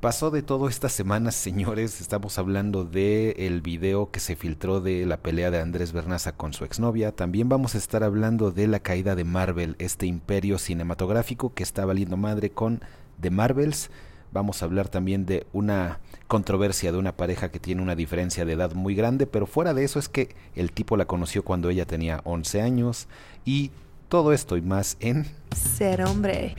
Pasó de todo estas semanas, señores. Estamos hablando de el video que se filtró de la pelea de Andrés Bernaza con su exnovia. También vamos a estar hablando de la caída de Marvel, este imperio cinematográfico que está valiendo madre con The Marvels. Vamos a hablar también de una controversia de una pareja que tiene una diferencia de edad muy grande, pero fuera de eso es que el tipo la conoció cuando ella tenía 11 años y todo esto y más en Ser hombre.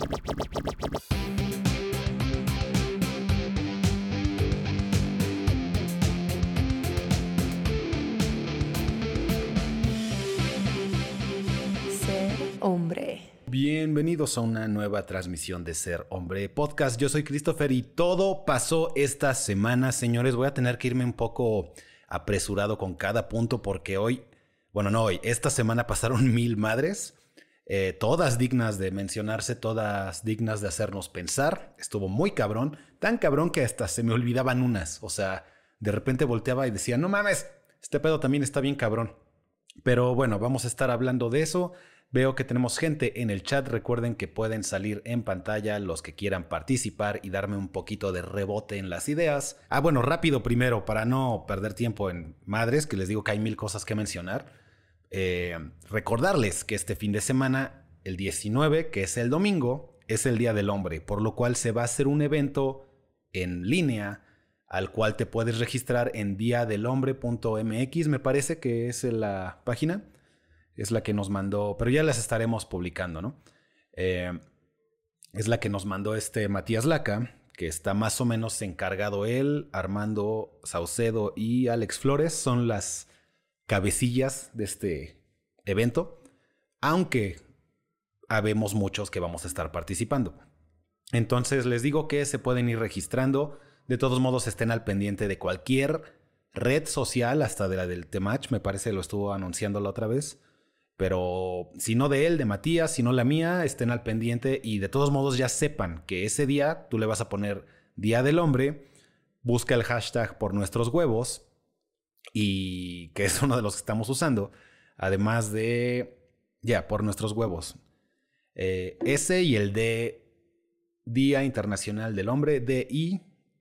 Bienvenidos a una nueva transmisión de Ser Hombre Podcast. Yo soy Christopher y todo pasó esta semana, señores. Voy a tener que irme un poco apresurado con cada punto porque hoy, bueno, no hoy, esta semana pasaron mil madres. Eh, todas dignas de mencionarse, todas dignas de hacernos pensar. Estuvo muy cabrón, tan cabrón que hasta se me olvidaban unas. O sea, de repente volteaba y decía, no mames, este pedo también está bien cabrón. Pero bueno, vamos a estar hablando de eso. Veo que tenemos gente en el chat. Recuerden que pueden salir en pantalla los que quieran participar y darme un poquito de rebote en las ideas. Ah, bueno, rápido primero, para no perder tiempo en madres, que les digo que hay mil cosas que mencionar. Eh, recordarles que este fin de semana, el 19, que es el domingo, es el Día del Hombre, por lo cual se va a hacer un evento en línea al cual te puedes registrar en diadelhombre.mx, me parece que es la página es la que nos mandó, pero ya las estaremos publicando, ¿no? Eh, es la que nos mandó este Matías Laca, que está más o menos encargado él, Armando Saucedo y Alex Flores, son las cabecillas de este evento, aunque habemos muchos que vamos a estar participando. Entonces les digo que se pueden ir registrando, de todos modos estén al pendiente de cualquier red social, hasta de la del Temach, me parece lo estuvo anunciando la otra vez pero si no de él, de Matías, si no la mía, estén al pendiente y de todos modos ya sepan que ese día tú le vas a poner Día del Hombre, busca el hashtag por nuestros huevos y que es uno de los que estamos usando, además de, ya, por nuestros huevos. Eh, ese y el de Día Internacional del Hombre,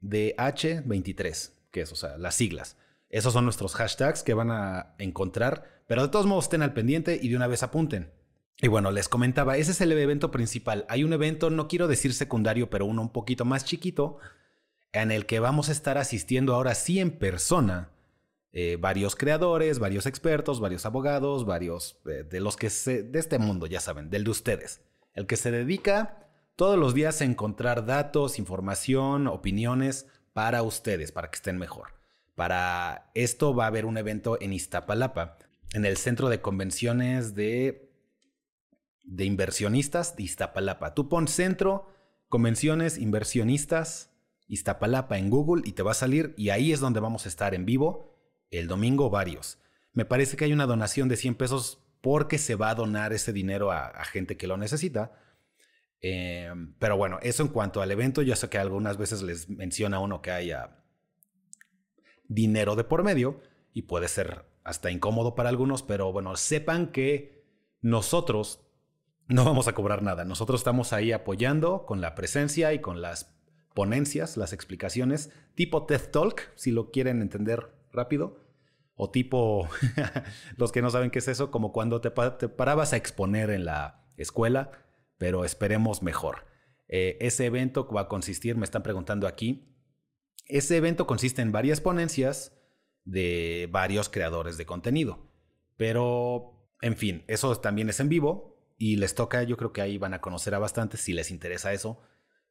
DIDH23, que es, o sea, las siglas. Esos son nuestros hashtags que van a encontrar pero de todos modos estén al pendiente y de una vez apunten. Y bueno, les comentaba, ese es el evento principal. Hay un evento, no quiero decir secundario, pero uno un poquito más chiquito, en el que vamos a estar asistiendo ahora sí en persona. Eh, varios creadores, varios expertos, varios abogados, varios eh, de los que se, de este mundo, ya saben, del de ustedes. El que se dedica todos los días a encontrar datos, información, opiniones para ustedes, para que estén mejor. Para esto va a haber un evento en Iztapalapa en el centro de convenciones de, inversionistas de Iztapalapa. Tú pon centro, convenciones, inversionistas, Iztapalapa en Google y te va a salir y ahí es donde vamos a estar en vivo el domingo varios. Me parece que hay una donación de 100 pesos porque se va a donar ese dinero a, gente que lo necesita. Eh, pero bueno, eso en cuanto al evento, ya sé que algunas veces les menciona uno que haya dinero de por medio y puede ser hasta incómodo para algunos, pero bueno, sepan que nosotros no vamos a cobrar nada. Nosotros estamos ahí apoyando con la presencia y con las ponencias, las explicaciones, tipo TED Talk, si lo quieren entender rápido, o tipo, los que no saben qué es eso, como cuando te, parabas a exponer en la escuela, pero esperemos mejor. Eh, ese evento va a consistir, me están preguntando aquí, ese evento consiste en varias ponencias, de varios creadores de contenido. Pero, en fin, eso también es en vivo y les toca, yo creo que ahí van a conocer a bastante si les interesa eso.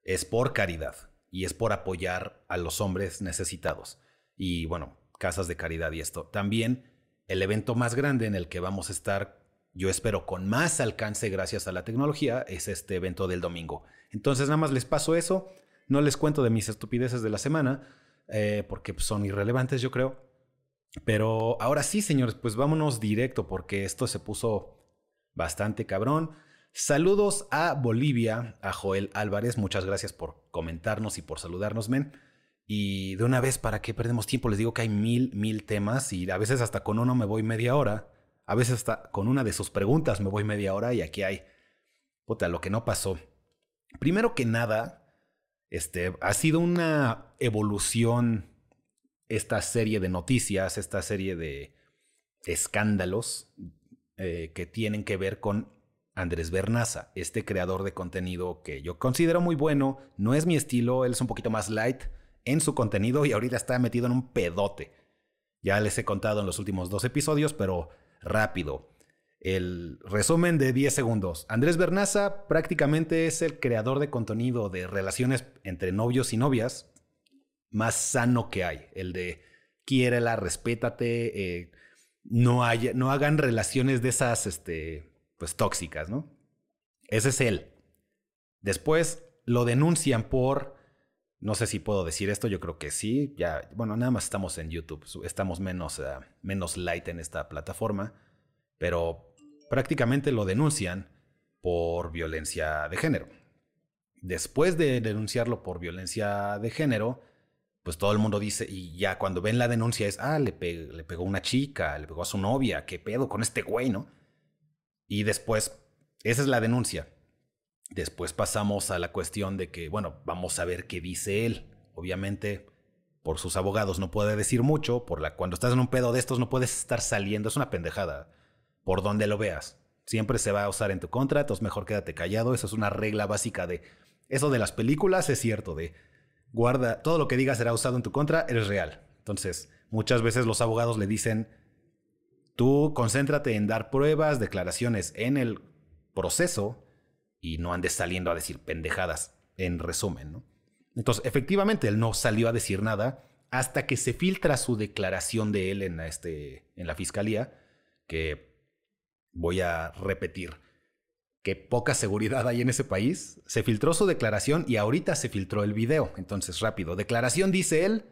Es por caridad y es por apoyar a los hombres necesitados. Y bueno, casas de caridad y esto. También el evento más grande en el que vamos a estar, yo espero, con más alcance gracias a la tecnología, es este evento del domingo. Entonces nada más les paso eso. No les cuento de mis estupideces de la semana, eh, porque son irrelevantes, yo creo. Pero ahora sí, señores, pues vámonos directo porque esto se puso bastante cabrón. Saludos a Bolivia, a Joel Álvarez. Muchas gracias por comentarnos y por saludarnos, men. Y de una vez, ¿para qué perdemos tiempo? Les digo que hay mil, mil temas y a veces hasta con uno me voy media hora. A veces hasta con una de sus preguntas me voy media hora y aquí hay, puta, lo que no pasó. Primero que nada, Este, ha sido una evolución esta serie de noticias, esta serie de escándalos eh, que tienen que ver con Andrés Bernaza, este creador de contenido que yo considero muy bueno, no es mi estilo, él es un poquito más light en su contenido y ahorita está metido en un pedote. Ya les he contado en los últimos dos episodios, pero rápido. El resumen de 10 segundos. Andrés Bernaza prácticamente es el creador de contenido de relaciones entre novios y novias más sano que hay. El de quiérela, respétate, eh, no, no hagan relaciones de esas este, pues, tóxicas, ¿no? Ese es él. Después lo denuncian por, no sé si puedo decir esto, yo creo que sí, ya, bueno, nada más estamos en YouTube, estamos menos, eh, menos light en esta plataforma, pero prácticamente lo denuncian por violencia de género. Después de denunciarlo por violencia de género, pues todo el mundo dice, y ya cuando ven la denuncia es, ah, le, pegó una chica, le pegó a su novia, qué pedo con este güey, ¿no? Y después, esa es la denuncia. Después pasamos a la cuestión de que, bueno, vamos a ver qué dice él. Obviamente, por sus abogados no puede decir mucho, por la cuando estás en un pedo de estos no puedes estar saliendo, es una pendejada por donde lo veas. Siempre se va a usar en tu contra, entonces mejor quédate callado. Eso es una regla básica de... Eso de las películas es cierto, de guarda, todo lo que digas será usado en tu contra, eres real. Entonces, muchas veces los abogados le dicen, tú concéntrate en dar pruebas, declaraciones en el proceso y no andes saliendo a decir pendejadas, en resumen, ¿no? Entonces, efectivamente, él no salió a decir nada hasta que se filtra su declaración de él en, este, en la fiscalía, que voy a repetir, que poca seguridad hay en ese país. Se filtró su declaración y ahorita se filtró el video. Entonces, rápido. Declaración dice él.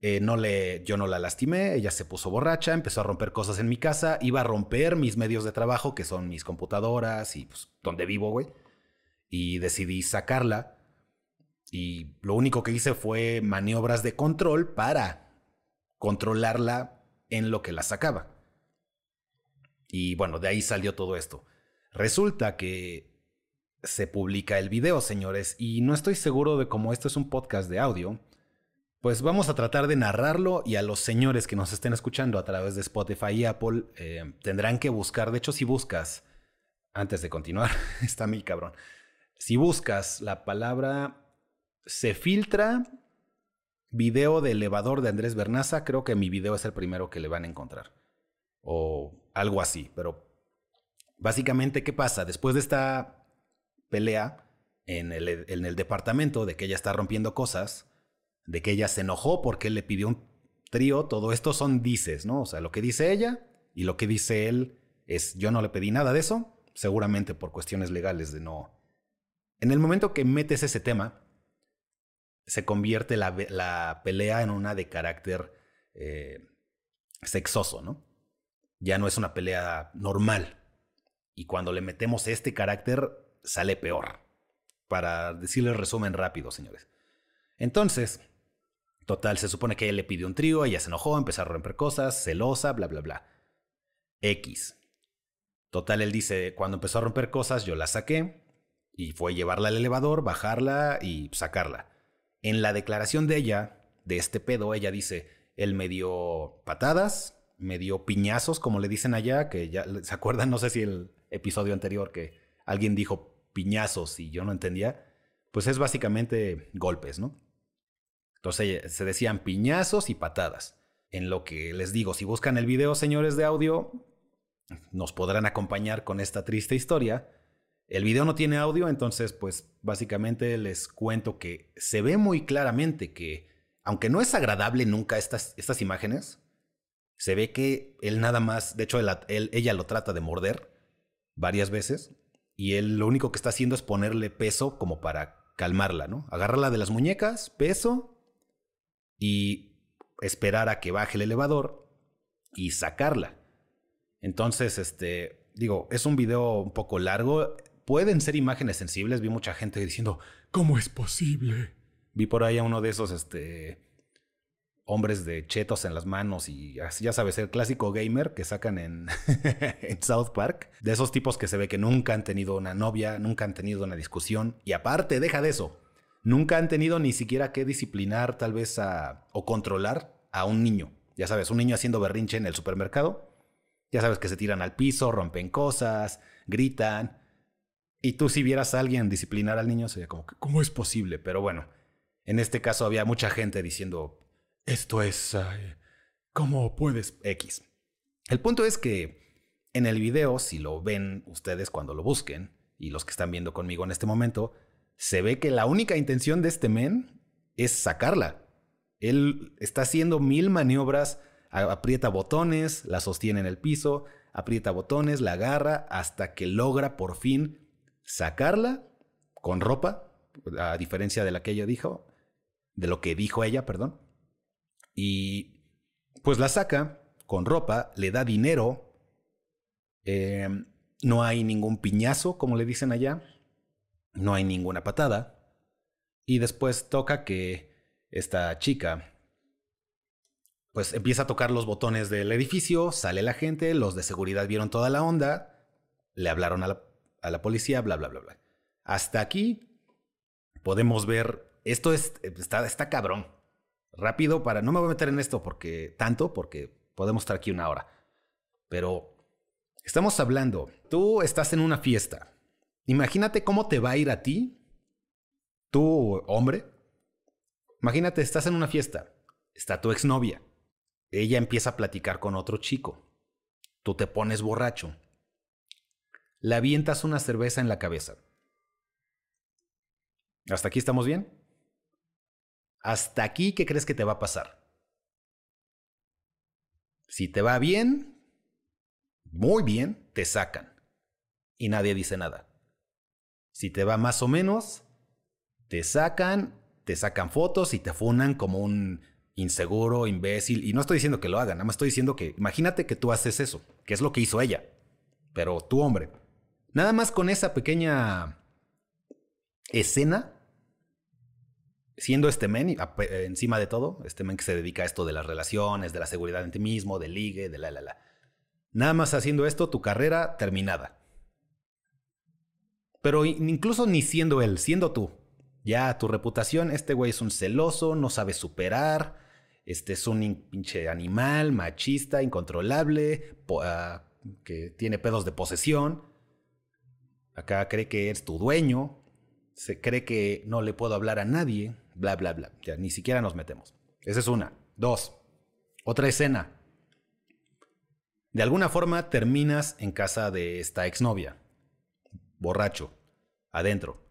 Eh, no le, yo no la lastimé, ella se puso borracha, empezó a romper cosas en mi casa, iba a romper mis medios de trabajo, que son mis computadoras y pues, donde vivo, güey. Y decidí sacarla. Y lo único que hice fue maniobras de control para controlarla en lo que la sacaba. Y bueno, de ahí salió todo esto. Resulta que se publica el video, señores, y no estoy seguro de cómo esto es un podcast de audio, pues vamos a tratar de narrarlo y a los señores que nos estén escuchando a través de Spotify y Apple eh, tendrán que buscar, de hecho si buscas, antes de continuar, está mi cabrón, si buscas la palabra se filtra video de elevador de Andrés Bernaza, creo que mi video es el primero que le van a encontrar o algo así. Pero básicamente, ¿qué pasa? Después de esta pelea en el, en el departamento, de que ella está rompiendo cosas, de que ella se enojó porque él le pidió un trío, todo esto son dices, ¿no? O sea, lo que dice ella y lo que dice él es, yo no le pedí nada de eso, seguramente por cuestiones legales de no... En el momento que metes ese tema, se convierte la, la pelea en una de carácter eh, sexoso, ¿no? Ya no es una pelea normal. Y cuando le metemos este carácter, sale peor. Para decirle el resumen rápido, señores. Entonces, total, se supone que él le pidió un trío, ella se enojó, empezó a romper cosas, celosa, bla, bla, bla. X. Total, él dice, cuando empezó a romper cosas, yo la saqué y fue llevarla al elevador, bajarla y sacarla. En la declaración de ella, de este pedo, ella dice, él me dio patadas, me dio piñazos, como le dicen allá, que ya se acuerdan, no sé si el episodio anterior que alguien dijo piñazos y yo no entendía, pues es básicamente golpes, ¿no? Entonces se decían piñazos y patadas. En lo que les digo, si buscan el video, señores de audio, nos podrán acompañar con esta triste historia. El video no tiene audio, entonces pues básicamente les cuento que se ve muy claramente que, aunque no es agradable nunca estas, estas imágenes, se ve que él nada más, de hecho ella lo trata de morder varias veces y él lo único que está haciendo es ponerle peso como para calmarla, ¿no? Agarrarla de las muñecas, peso y esperar a que baje el elevador y sacarla. Entonces, este, digo, es un video un poco largo, pueden ser imágenes sensibles, vi mucha gente diciendo, ¿cómo es posible? Vi por ahí a uno de esos, este, hombres de chetos en las manos y ya sabes, el clásico gamer que sacan en, South Park. De esos tipos que se ve que nunca han tenido una novia, nunca han tenido una discusión. Y aparte, deja de eso. nunca han tenido ni siquiera que disciplinar tal vez a, o controlar a un niño. Ya sabes, un niño haciendo berrinche en el supermercado. Ya sabes que se tiran al piso, rompen cosas, gritan. Y tú si vieras a alguien disciplinar al niño sería como, ¿cómo es posible? Pero bueno, en este caso había mucha gente diciendo, esto es... ¿Cómo puedes? X. El punto es que en el video, si lo ven ustedes cuando lo busquen, y los que están viendo conmigo en este momento, se ve que la única intención de este men es sacarla. Él está haciendo mil maniobras, aprieta botones, la sostiene en el piso, aprieta botones, la agarra hasta que logra por fin sacarla con ropa, a diferencia de la que ella dijo, de lo que dijo ella, perdón. Y pues la saca con ropa, le da dinero, em, no hay ningún piñazo, como le dicen allá, no hay ninguna patada, y después toca que esta chica pues empieza a tocar los botones del edificio, sale la gente, los de seguridad vieron toda la onda, le hablaron a la, policía, bla, bla, bla, bla. Hasta aquí podemos ver, esto es, está, está cabrón. Rápido para, no me voy a meter en esto porque tanto, porque podemos estar aquí una hora. Pero estamos hablando, tú estás en una fiesta. Imagínate cómo te va a ir a ti, tú hombre. Imagínate, estás en una fiesta, está tu exnovia ella empieza a platicar con otro chico. Tú te pones borracho. Le avientas una cerveza en la cabeza. ¿Hasta aquí estamos bien? ¿Hasta aquí qué crees que te va a pasar? Si te va bien, muy bien, te sacan. Y nadie dice nada. Si te va más o menos, te sacan, te sacan fotos y te funan como un inseguro, imbécil. Y no estoy diciendo que lo hagan, nada más estoy diciendo que imagínate que tú haces eso, que es lo que hizo ella. Pero tú, hombre, nada más con esa pequeña escena, siendo este men encima de todo, este men que se dedica a esto de las relaciones, de la seguridad en ti mismo, del ligue, de la la la. Nada más haciendo esto, tu carrera terminada. Pero incluso ni siendo él, siendo tú. Ya tu reputación, este güey es un celoso, no sabe superar, este es un pinche animal, machista, incontrolable, ah, que tiene pedos de posesión. Acá cree que es tu dueño, se cree que no le puedo hablar a nadie, bla, bla, bla. Ya ni siquiera nos metemos. Esa es una. Dos. Otra escena. De alguna forma terminas en casa de esta exnovia, borracho, adentro,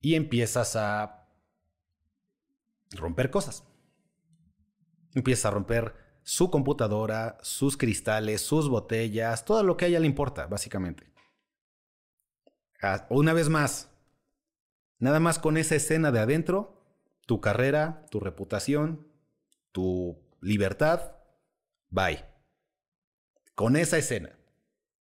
y empiezas a romper cosas. Empieza a romper su computadora, sus cristales, sus botellas, todo lo que a ella le importa, básicamente. Ah, una vez más, nada más con esa escena de adentro, tu carrera, tu reputación, tu libertad, bye. Con esa escena.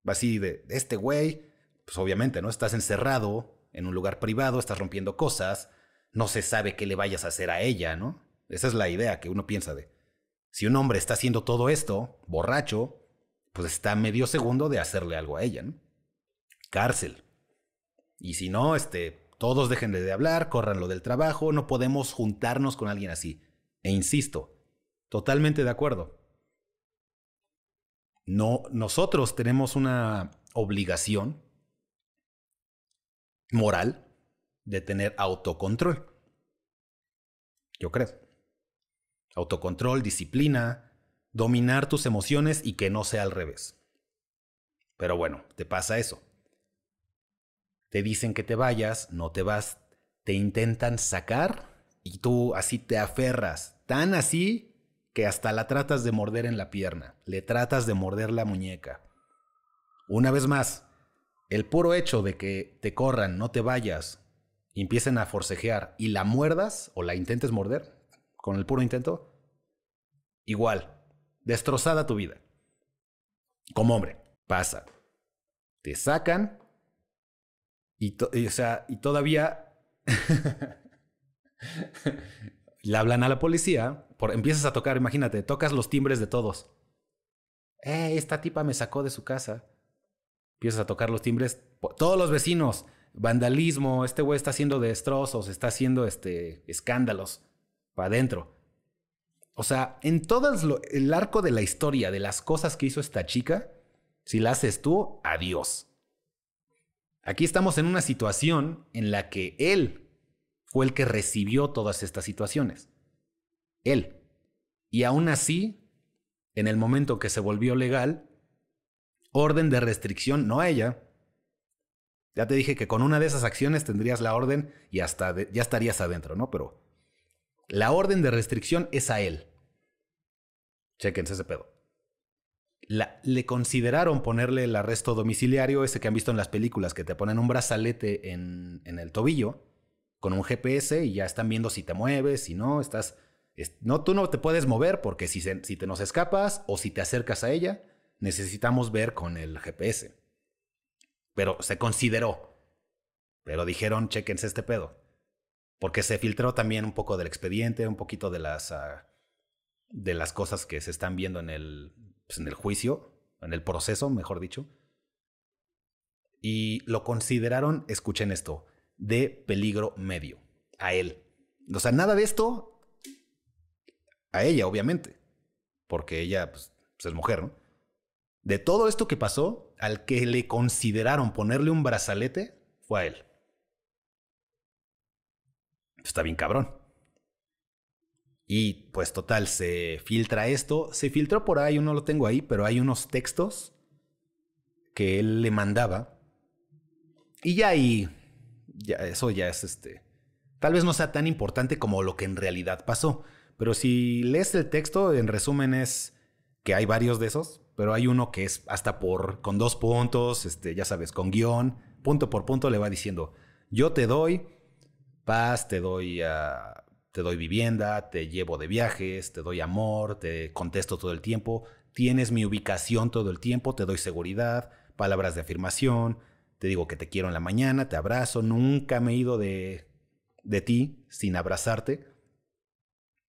Así de, este güey, pues obviamente, ¿no? Estás encerrado en un lugar privado, estás rompiendo cosas, no se sabe qué le vayas a hacer a ella, ¿no? Esa es la idea que uno piensa de, si un hombre está haciendo todo esto, borracho, pues está medio segundo de hacerle algo a ella, ¿no? Cárcel. Y si no, este, todos dejen de hablar, corran lo del trabajo, no podemos juntarnos con alguien así. E insisto, totalmente de acuerdo. No, nosotros tenemos una obligación moral de tener autocontrol. Yo creo. Autocontrol, disciplina, dominar tus emociones y que no sea al revés. Pero bueno, te pasa eso. Te dicen que te vayas, no te vas, te intentan sacar y tú así te aferras, tan así que hasta la tratas de morder en la pierna, le tratas de morder la muñeca. Una vez más, el puro hecho de que te corran, no te vayas, empiecen a forcejear y la muerdas o la intentes morder, con el puro intento, igual, destrozada tu vida. Como hombre, pasa. Te sacan y, o sea, y todavía le hablan a la policía, por, empiezas a tocar, imagínate, tocas los timbres de todos. Eh, esta tipa me sacó de su casa. Empiezas a tocar los timbres, todos los vecinos, vandalismo, este güey está haciendo destrozos, está haciendo este, escándalos para adentro. O sea, en todo el arco de la historia de las cosas que hizo esta chica, si la haces tú, adiós. Aquí estamos en una situación en la que él fue el que recibió todas estas situaciones. Él. Y aún así, en el momento que se volvió legal, orden de restricción, no a ella. Ya te dije que con una de esas acciones tendrías la orden y hasta ya estarías adentro, ¿no? Pero la orden de restricción es a él. Chequense ese pedo. Le consideraron ponerle el arresto domiciliario, ese que han visto en las películas, que te ponen un brazalete en, en el tobillo con un GPS y ya están viendo si te mueves, si no, estás... no, tú no te puedes mover porque si, si te nos escapas o si te acercas a ella, necesitamos ver con el GPS. Pero se consideró. Pero dijeron, chequense este pedo. Porque se filtró también un poco del expediente, un poquito de las, ah, de las cosas que se están viendo en el, pues, en el juicio, en el proceso, mejor dicho. Y lo consideraron, escuchen esto, de peligro medio. A él. O sea, nada de esto a ella, obviamente. Porque ella pues, pues, es mujer, ¿no? De todo esto que pasó, al que le consideraron ponerle un brazalete fue a él. Está bien cabrón. Y pues total, se filtra esto. Se filtró por ahí, yo no lo tengo ahí, pero hay unos textos que él le mandaba. Y ya ahí, ya, eso ya es este. Tal vez no sea tan importante como lo que en realidad pasó. Pero si lees el texto, en resumen es que hay varios de esos, pero hay uno que es hasta por, con dos puntos, este, ya sabes, con guion, punto por punto le va diciendo, yo te doy paz, te doy, uh, te doy vivienda, te llevo de viajes, te doy amor, te contesto todo el tiempo, tienes mi ubicación todo el tiempo, te doy seguridad, palabras de afirmación, te digo que te quiero en la mañana, te abrazo, nunca me he ido de, de ti sin abrazarte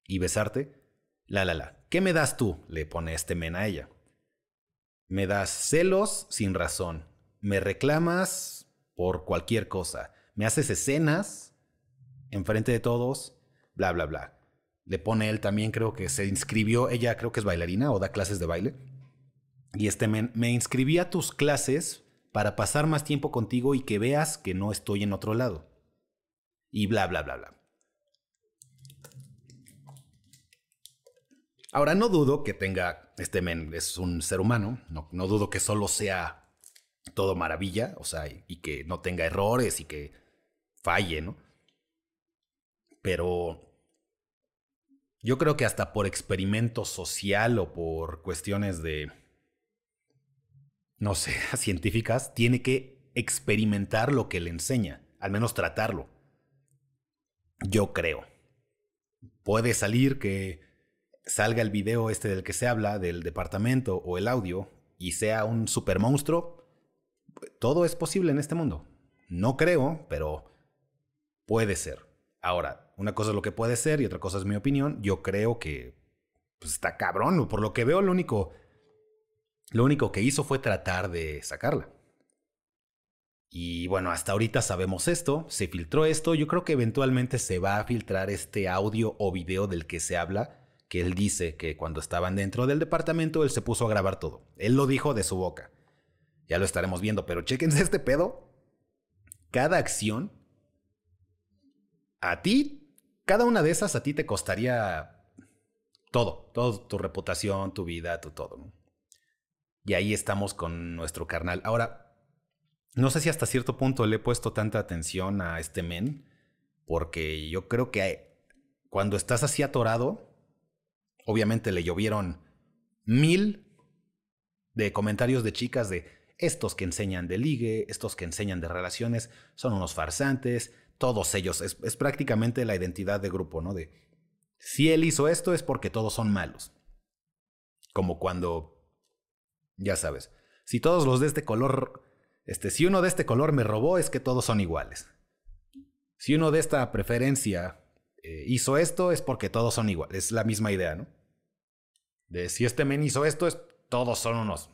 y besarte. La, la, la. ¿Qué me das tú? Le pone este men a ella. Me das celos sin razón. Me reclamas por cualquier cosa. Me haces escenas enfrente de todos. Bla, bla, bla. Le pone él también, creo que se inscribió. Ella creo que es bailarina o da clases de baile. Y este men, me inscribí a tus clases para pasar más tiempo contigo y que veas que no estoy en otro lado. Y bla, bla, bla, bla. Ahora, no dudo que tenga, este men es un ser humano, no, no dudo que solo sea todo maravilla, o sea, y, que no tenga errores y que falle, ¿no? Pero yo creo que hasta por experimento social o por cuestiones de, no sé, científicas, tiene que experimentar lo que le enseña, al menos tratarlo. Yo creo. Puede salir que salga el video este del que se habla, del departamento o el audio, y sea un super monstruo, todo es posible en este mundo. No creo, pero puede ser. Ahora, una cosa es lo que puede ser y otra cosa es mi opinión. Yo creo que pues, está cabrón. Por lo que veo, lo único, lo único que hizo fue tratar de sacarla. Y bueno, hasta ahorita sabemos esto, se filtró esto, yo creo que eventualmente se va a filtrar este audio o video del que se habla que él dice que cuando estaban dentro del departamento él se puso a grabar todo. Él lo dijo de su boca. Ya lo estaremos viendo, pero chéquense este pedo. Cada acción, a ti, cada una de esas a ti te costaría todo, todo, tu reputación, tu vida, tu todo. Y ahí estamos con nuestro carnal. Ahora, no sé si hasta cierto punto le he puesto tanta atención a este men, porque yo creo que cuando estás así atorado, obviamente le llovieron mil de comentarios de chicas de estos que enseñan de ligue, estos que enseñan de relaciones, son unos farsantes, todos ellos, es, prácticamente la identidad de grupo, ¿no? De si él hizo esto es porque todos son malos. Como cuando, ya sabes, si todos los de este color, este, si uno de este color me robó es que todos son iguales. Si uno de esta preferencia eh, hizo esto es porque todos son iguales. Es la misma idea, ¿no? De si este men hizo esto, es, todos son unos.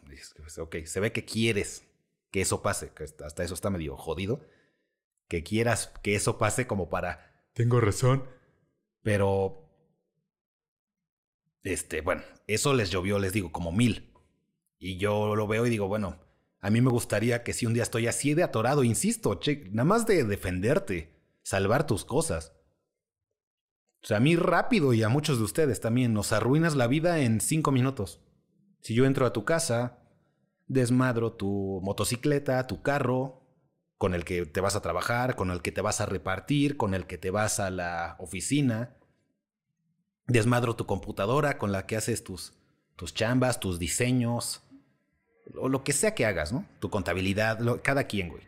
Ok, se ve que quieres que eso pase, que hasta eso está medio jodido. Que quieras que eso pase como para... Tengo razón. Pero... Este, bueno, eso les llovió, les digo, como mil. Y yo lo veo y digo, bueno, a mí me gustaría que si un día estoy así de atorado, insisto, che, nada más de defenderte, salvar tus cosas. O sea, a mí rápido y a muchos de ustedes también nos arruinas la vida en cinco minutos. Si yo entro a tu casa, desmadro tu motocicleta, tu carro, con el que te vas a trabajar, con el que te vas a repartir, con el que te vas a la oficina. Desmadro tu computadora con la que haces tus, tus chambas, tus diseños, o lo que sea que hagas, ¿no? Tu contabilidad, cada quien, güey.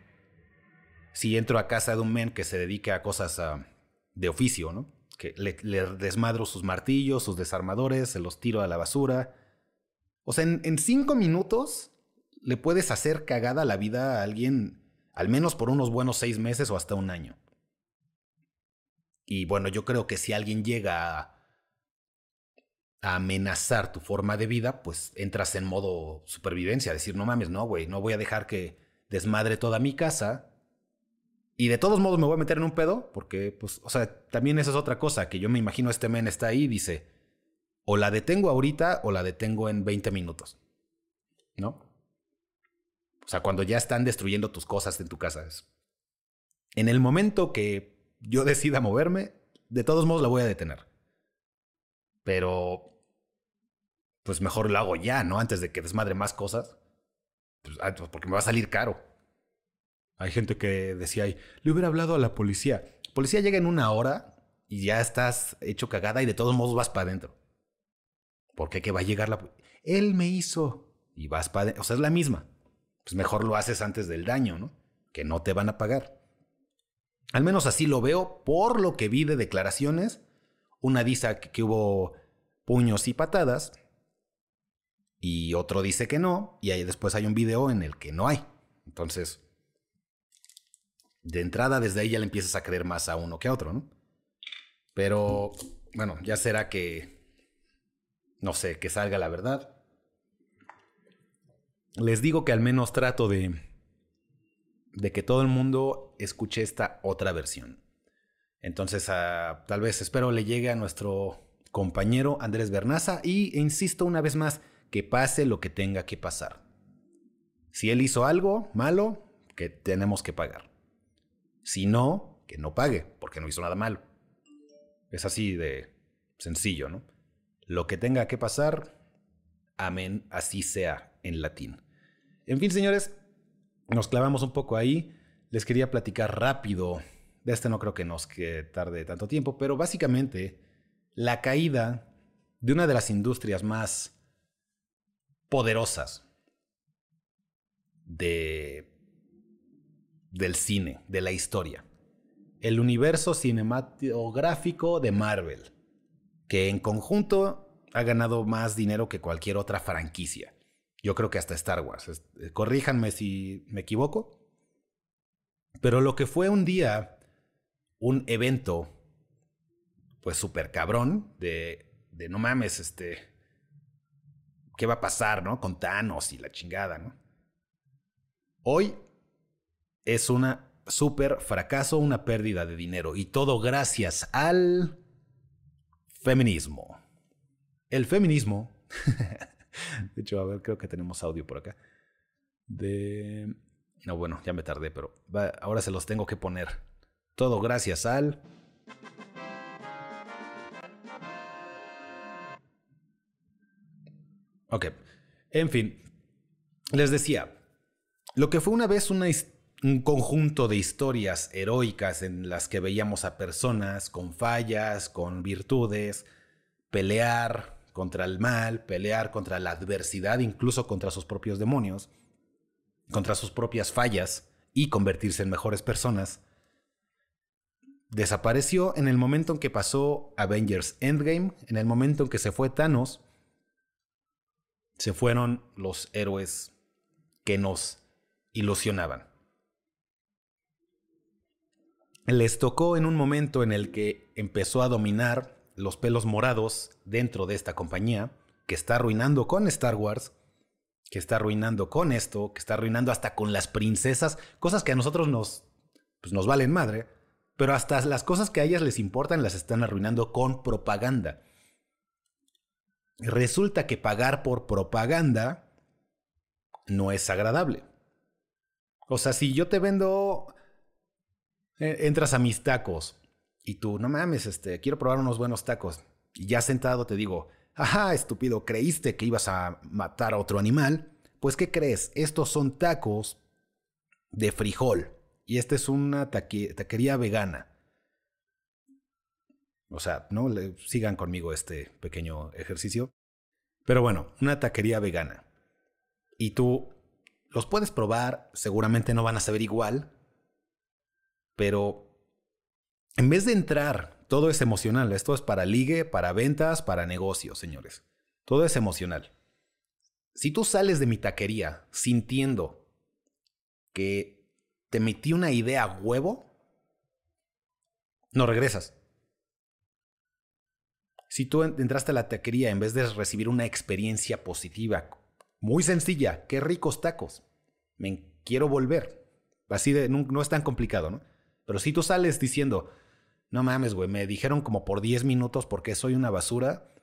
Si entro a casa de un men que se dedica a cosas ah, de oficio, ¿no? Que le, desmadro sus martillos, sus desarmadores, se los tiro a la basura. O sea, en cinco minutos le puedes hacer cagada la vida a alguien, al menos por unos buenos seis meses o hasta un año. Y bueno, yo creo que si alguien llega a, amenazar tu forma de vida, pues entras en modo supervivencia, decir, no mames, no, güey, no voy a dejar que desmadre toda mi casa. Y de todos modos me voy a meter en un pedo, porque, pues, o sea, también esa es otra cosa, que yo me imagino este men está ahí y dice, o la detengo ahorita o la detengo en 20 minutos. ¿No? O sea, cuando ya están destruyendo tus cosas en tu casa. En el momento que yo decida moverme, de todos modos la voy a detener. Pero, pues mejor lo hago ya, ¿no? Antes de que desmadre más cosas. Pues, ah, pues, porque me va a salir caro. Hay gente que decía, ahí, le hubiera hablado a la policía. policía llega en una hora y ya estás hecho cagada y de todos modos vas para adentro. Porque que va a llegar la... Él me hizo y vas para. O sea, es la misma pues mejor lo haces antes del daño, ¿no? Que no te van a pagar. Al menos así lo veo por lo que vi de declaraciones. Una dice que hubo puños y patadas y otro dice que no y ahí después hay un video en el que no hay. Entonces, de entrada desde ahí ya le empiezas a creer más a uno que a otro, ¿no? Pero bueno, ya será que no sé, que salga la verdad les digo que al menos trato de, de que todo el mundo escuche esta otra versión. Entonces, tal vez espero le llegue a nuestro compañero Andrés Bernaza y insisto una vez más que pase lo que tenga que pasar. Si él hizo algo malo, que tenemos que pagar. Si no, que no pague, porque no hizo nada malo. Es así de sencillo, ¿no? Lo que tenga que pasar, amén, así sea en latín. En fin, señores, nos clavamos un poco ahí. Les quería platicar rápido. De este no creo que nos que tarde tanto tiempo, pero básicamente la caída de una de las industrias más poderosas de, del cine, de la historia. El universo cinematográfico de Marvel, que en conjunto ha ganado más dinero que cualquier otra franquicia. Yo creo que hasta Star Wars. Eh, corríjanme si me equivoco. Pero lo que fue un día un evento, pues súper cabrón, de, de no mames, este, ¿qué va a pasar, no? Con Thanos y la chingada, ¿no? Hoy es una súper fracaso, una pérdida de dinero y todo gracias al feminismo. El feminismo De hecho, a ver, creo que tenemos audio por acá. De... No, bueno, ya me tardé, pero ahora se los tengo que poner. Todo gracias al... Ok. En fin, les decía, lo que fue una vez un conjunto de historias heroicas en las que veíamos a personas con fallas, con virtudes, pelear, contra el mal, pelear contra la adversidad, incluso contra sus propios demonios, contra sus propias fallas y convertirse en mejores personas, desapareció en el momento en que pasó Avengers Endgame, en el momento en que se fue Thanos, se fueron los héroes que nos ilusionaban. Les tocó en un momento en el que empezó a dominar los pelos morados dentro de esta compañía, que está arruinando con Star Wars, que está arruinando con esto, que está arruinando hasta con las princesas, cosas que a nosotros nos, pues nos valen madre, pero hasta las cosas que a ellas les importan las están arruinando con propaganda. Resulta que pagar por propaganda no es agradable. O sea, si yo te vendo, eh, entras a mis tacos y tú, no mames, este, quiero probar unos buenos tacos. Y ya sentado te digo, ajá, estúpido, creíste que ibas a matar a otro animal. Pues, ¿qué crees? Estos son tacos de frijol. Y esta es una taquería vegana. O sea, no Le, sigan conmigo este pequeño ejercicio. Pero bueno, una taquería vegana. Y tú los puedes probar, seguramente no van a saber igual. Pero en vez de entrar, todo es emocional. Esto es para ligue, para ventas, para negocios, señores. Todo es emocional. Si tú sales de mi taquería sintiendo que te metí una idea a huevo, no regresas. Si tú entraste a la taquería en vez de recibir una experiencia positiva, muy sencilla, qué ricos tacos, me quiero volver. Así de, no, es tan complicado, ¿no? Pero si tú sales diciendo, no mames, güey, me dijeron como por 10 minutos porque soy una basura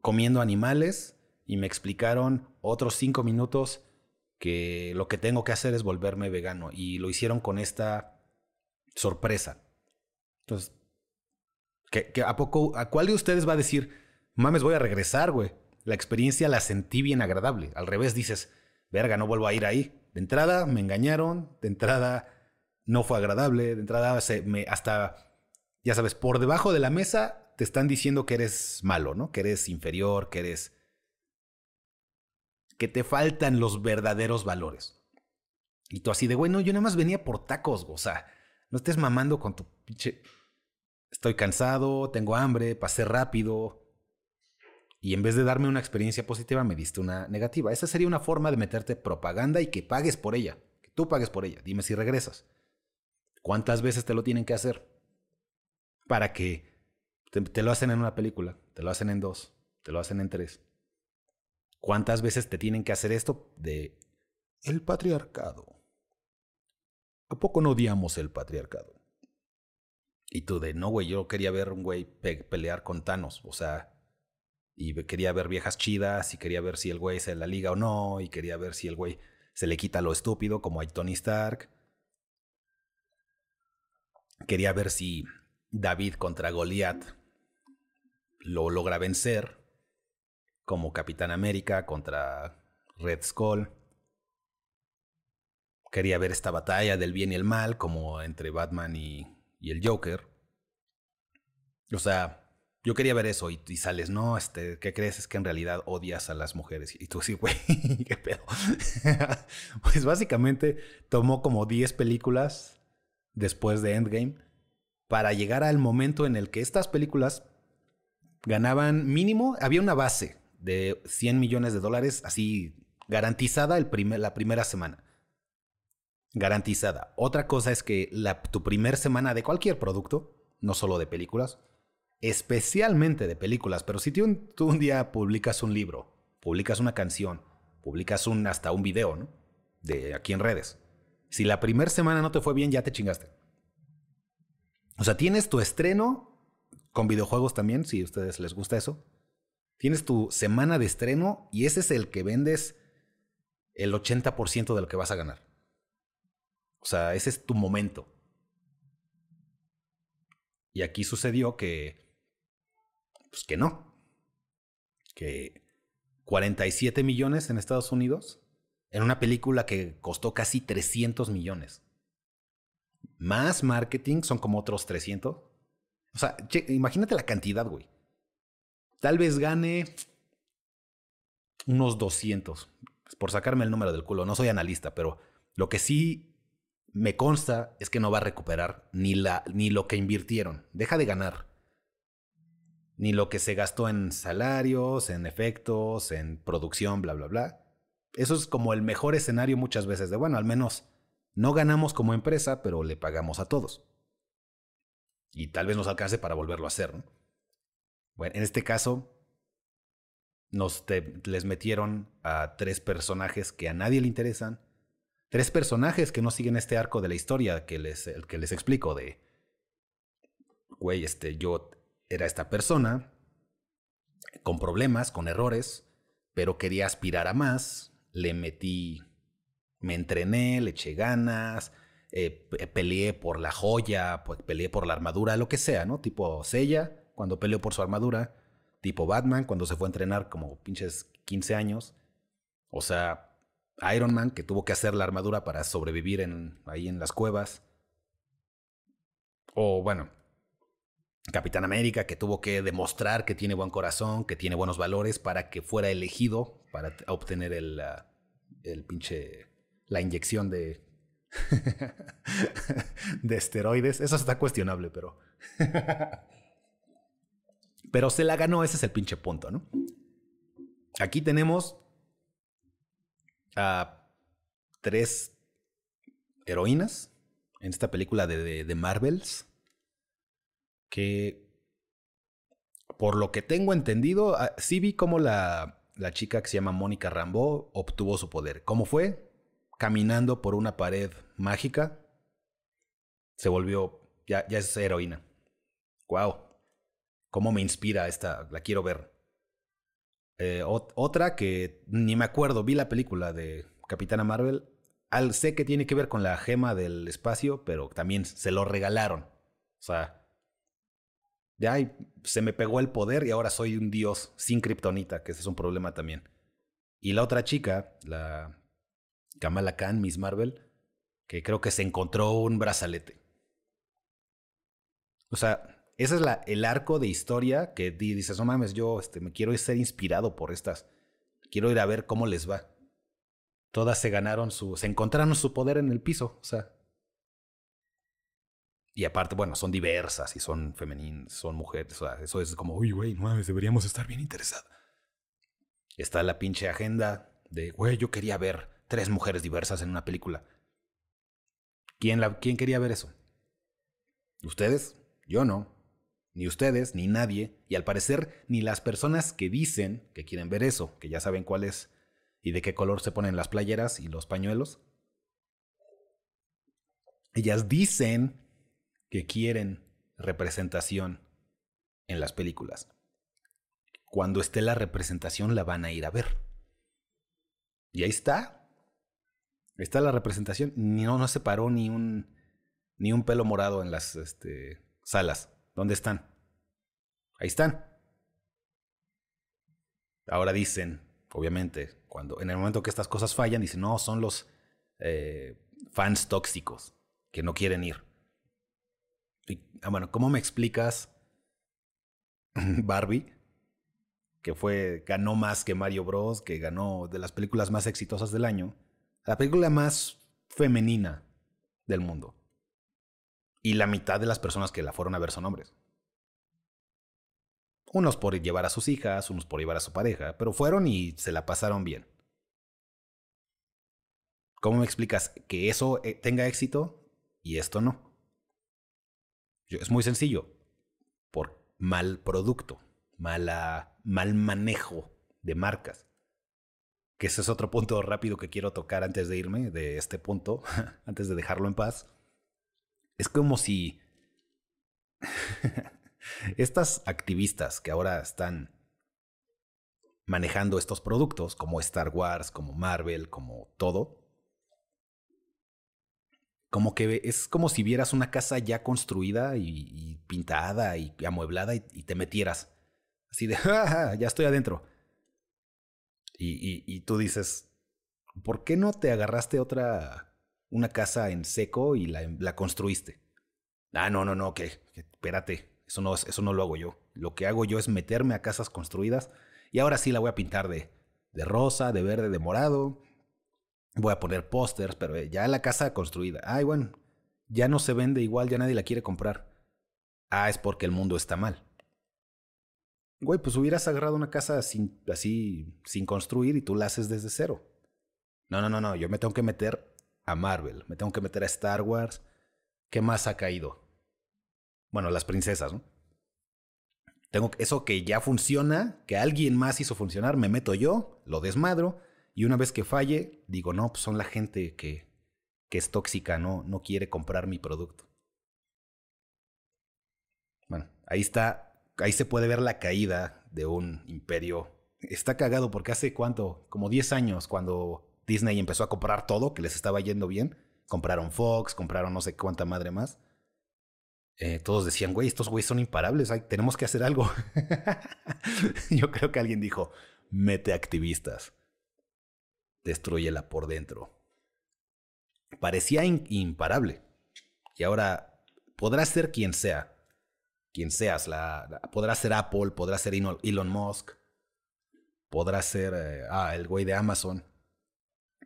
comiendo animales y me explicaron otros 5 minutos que lo que tengo que hacer es volverme vegano y lo hicieron con esta sorpresa. Entonces, a poco, ¿a cuál de ustedes va a decir, mames, voy a regresar, güey? La experiencia la sentí bien agradable. Al revés, dices, verga, no vuelvo a ir ahí. De entrada me engañaron, de entrada no fue agradable, de entrada me, hasta, ya sabes, por debajo de la mesa te están diciendo que eres malo, ¿no? Que eres inferior, que eres... que te faltan los verdaderos valores. Y tú así de, bueno, yo nada más venía por tacos, o sea, no estés mamando con tu pinche estoy cansado, tengo hambre, pasé rápido. Y en vez de darme una experiencia positiva, me diste una negativa. Esa sería una forma de meterte propaganda y que pagues por ella. Que tú pagues por ella. Dime si regresas. ¿Cuántas veces te lo tienen que hacer? Para que te, lo hacen en una película, te lo hacen en dos, te lo hacen en tres. ¿Cuántas veces te tienen que hacer esto de el patriarcado? ¿A poco no odiamos el patriarcado? Y tú de, no, güey, yo quería ver un güey pelear con Thanos, o sea, y quería ver viejas chidas, y quería ver si el güey se la liga o no, y quería ver si el güey se le quita lo estúpido, como a Tony Stark. Quería ver si David contra Goliath lo logra vencer, como Capitán América contra Red Skull. Quería ver esta batalla del bien y el mal, como entre Batman y y el Joker. O sea, yo quería ver eso y, sales, no, este, ¿qué crees? Es que en realidad odias a las mujeres. Y tú sí, güey, qué pedo. pues básicamente tomó como 10 películas después de Endgame para llegar al momento en el que estas películas ganaban mínimo, había una base de 100 millones de dólares así garantizada el primer, la primera semana garantizada. Otra cosa es que la, tu primer semana de cualquier producto, no solo de películas, especialmente de películas, pero si tú tú un día publicas un libro, publicas una canción, publicas un, hasta un video, ¿no? De aquí en redes. Si la primera semana no te fue bien, ya te chingaste. O sea, tienes tu estreno con videojuegos también, si a ustedes les gusta eso. Tienes tu semana de estreno y ese es el que vendes el 80% de lo que vas a ganar. O sea, ese es tu momento. Y aquí sucedió que, pues que no. Que 47 millones en Estados Unidos en una película que costó casi 300 millones. Más marketing son como otros 300. O sea, imagínate la cantidad, güey. Tal vez gane unos 200. Por sacarme el número del culo. No soy analista, pero lo que sí me consta es que no va a recuperar ni, la, ni lo que invirtieron. Deja de ganar. Ni lo que se gastó en salarios, en efectos, en producción, bla, bla, bla. Eso es como el mejor escenario muchas veces de, bueno, al menos no ganamos como empresa, pero le pagamos a todos. Y tal vez nos alcance para volverlo a hacer. Bueno, en este caso, nos les metieron a tres personajes que a nadie le interesan, tres personajes que no siguen este arco de la historia que les, el que les explico de, güey, este, yo era esta persona con problemas, con errores, pero quería aspirar a más, le metí, me entrené, le eché ganas, eh, peleé por la joya, peleé por la armadura, lo que sea, ¿no? Tipo Sella, cuando peleó por su armadura, tipo Batman, cuando se fue a entrenar como pinches 15 años, o sea, Iron Man, que tuvo que hacer la armadura para sobrevivir en, ahí en las cuevas. O bueno, Capitán América, que tuvo que demostrar que tiene buen corazón, que tiene buenos valores para que fuera elegido para obtener el, el pinche, la inyección de, de esteroides. Eso está cuestionable, pero... pero se la ganó, ese es el pinche punto, ¿no? Aquí tenemos a tres heroínas en esta película de, de, Marvels que por lo que tengo entendido, ah, sí vi cómo la, la chica que se llama Mónica Rambeau obtuvo su poder. ¿Cómo fue? Caminando por una pared mágica, se volvió, ya, es heroína. ¡Wow! ¿Cómo me inspira esta? La quiero ver. Eh, otra que ni me acuerdo, vi la película de Capitana Marvel. Al, sé que tiene que ver con la gema del espacio, pero también se lo regalaron. O sea, ya se me pegó el poder y ahora soy un dios sin kriptonita, que ese es un problema también. Y la otra chica, la Kamala Khan, Miss Marvel, que creo que se encontró un brazalete. O sea, ese es el arco de historia que dices, no mames, yo este, me quiero ser inspirado por estas. Quiero ir a ver cómo les va. Todas se ganaron su, se encontraron su poder en el piso, o sea. Y aparte, bueno, son diversas y son femeninas, son mujeres, o sea, eso es como, uy, güey, no mames, deberíamos estar bien interesados. Está la pinche agenda de, güey, yo quería ver tres mujeres diversas en una película. ¿Quién, la, ¿Quién quería ver eso? ¿Ustedes? Yo no ni ustedes, ni nadie, y al parecer ni las personas que dicen que quieren ver eso, que ya saben cuál es y de qué color se ponen las playeras y los pañuelos. Ellas dicen que quieren representación en las películas. Cuando esté la representación la van a ir a ver. Y ahí está. Está la representación. No, no se paró ni un, ni un pelo morado en las este, salas. ¿Dónde están? Ahí están. Ahora dicen, obviamente, cuando en el momento que estas cosas fallan, dicen, no, son los eh, fans tóxicos que no quieren ir. Y, ah, bueno, ¿cómo me explicas Barbie? Que fue, ganó más que Mario Bros, que ganó de las películas más exitosas del año. La película más femenina del mundo. Y la mitad de las personas que la fueron a ver son hombres. Unos por llevar a sus hijas, unos por llevar a su pareja, pero fueron y se la pasaron bien. ¿Cómo me explicas que eso eh, tenga éxito y esto no? Es muy sencillo. Por mal producto, mala, mal manejo de marcas. Que ese es otro punto rápido que quiero tocar antes de irme de este punto, antes de dejarlo en paz. Es como si estas activistas que ahora están manejando estos productos, como Star Wars, como Marvel, como todo, como que es como si vieras una casa ya construida y, pintada y amueblada y, te metieras. Así de, ya estoy adentro. Y, tú dices, ¿por qué no te agarraste otra una casa en seco y la, construiste. Ah, no, no, no, que, espérate, eso no, eso no lo hago yo. Lo que hago yo es meterme a casas construidas y ahora sí la voy a pintar de, de rosa, de verde, de morado. Voy a poner pósters, pero eh, ya la casa construida. Ay, bueno, ya no se vende igual, ya nadie la quiere comprar. Ah, es porque el mundo está mal. Güey, pues hubieras agarrado una casa así, sin construir y tú la haces desde cero. No, no, no, no, yo me tengo que meter a Marvel, me tengo que meter a Star Wars. ¿Qué más ha caído? Bueno, las princesas, ¿no? Tengo eso que ya funciona, que alguien más hizo funcionar, me meto yo, lo desmadro, y una vez que falle, digo, no, pues son la gente que, que es tóxica, no, no quiere comprar mi producto. Bueno, ahí está, ahí se puede ver la caída de un imperio. Está cagado porque hace cuánto, como 10 años, cuando Disney empezó a comprar todo, que les estaba yendo bien, compraron Fox, compraron no sé cuánta madre más. Eh, todos decían, güey, estos güeyes son imparables, tenemos que hacer algo. Yo creo que alguien dijo, mete activistas, destruyela por dentro. Parecía imparable. Y ahora podrá ser quien sea. Quien seas. La, podrá ser Apple, podrá ser Elon Musk, podrá ser eh, ah, el güey de Amazon.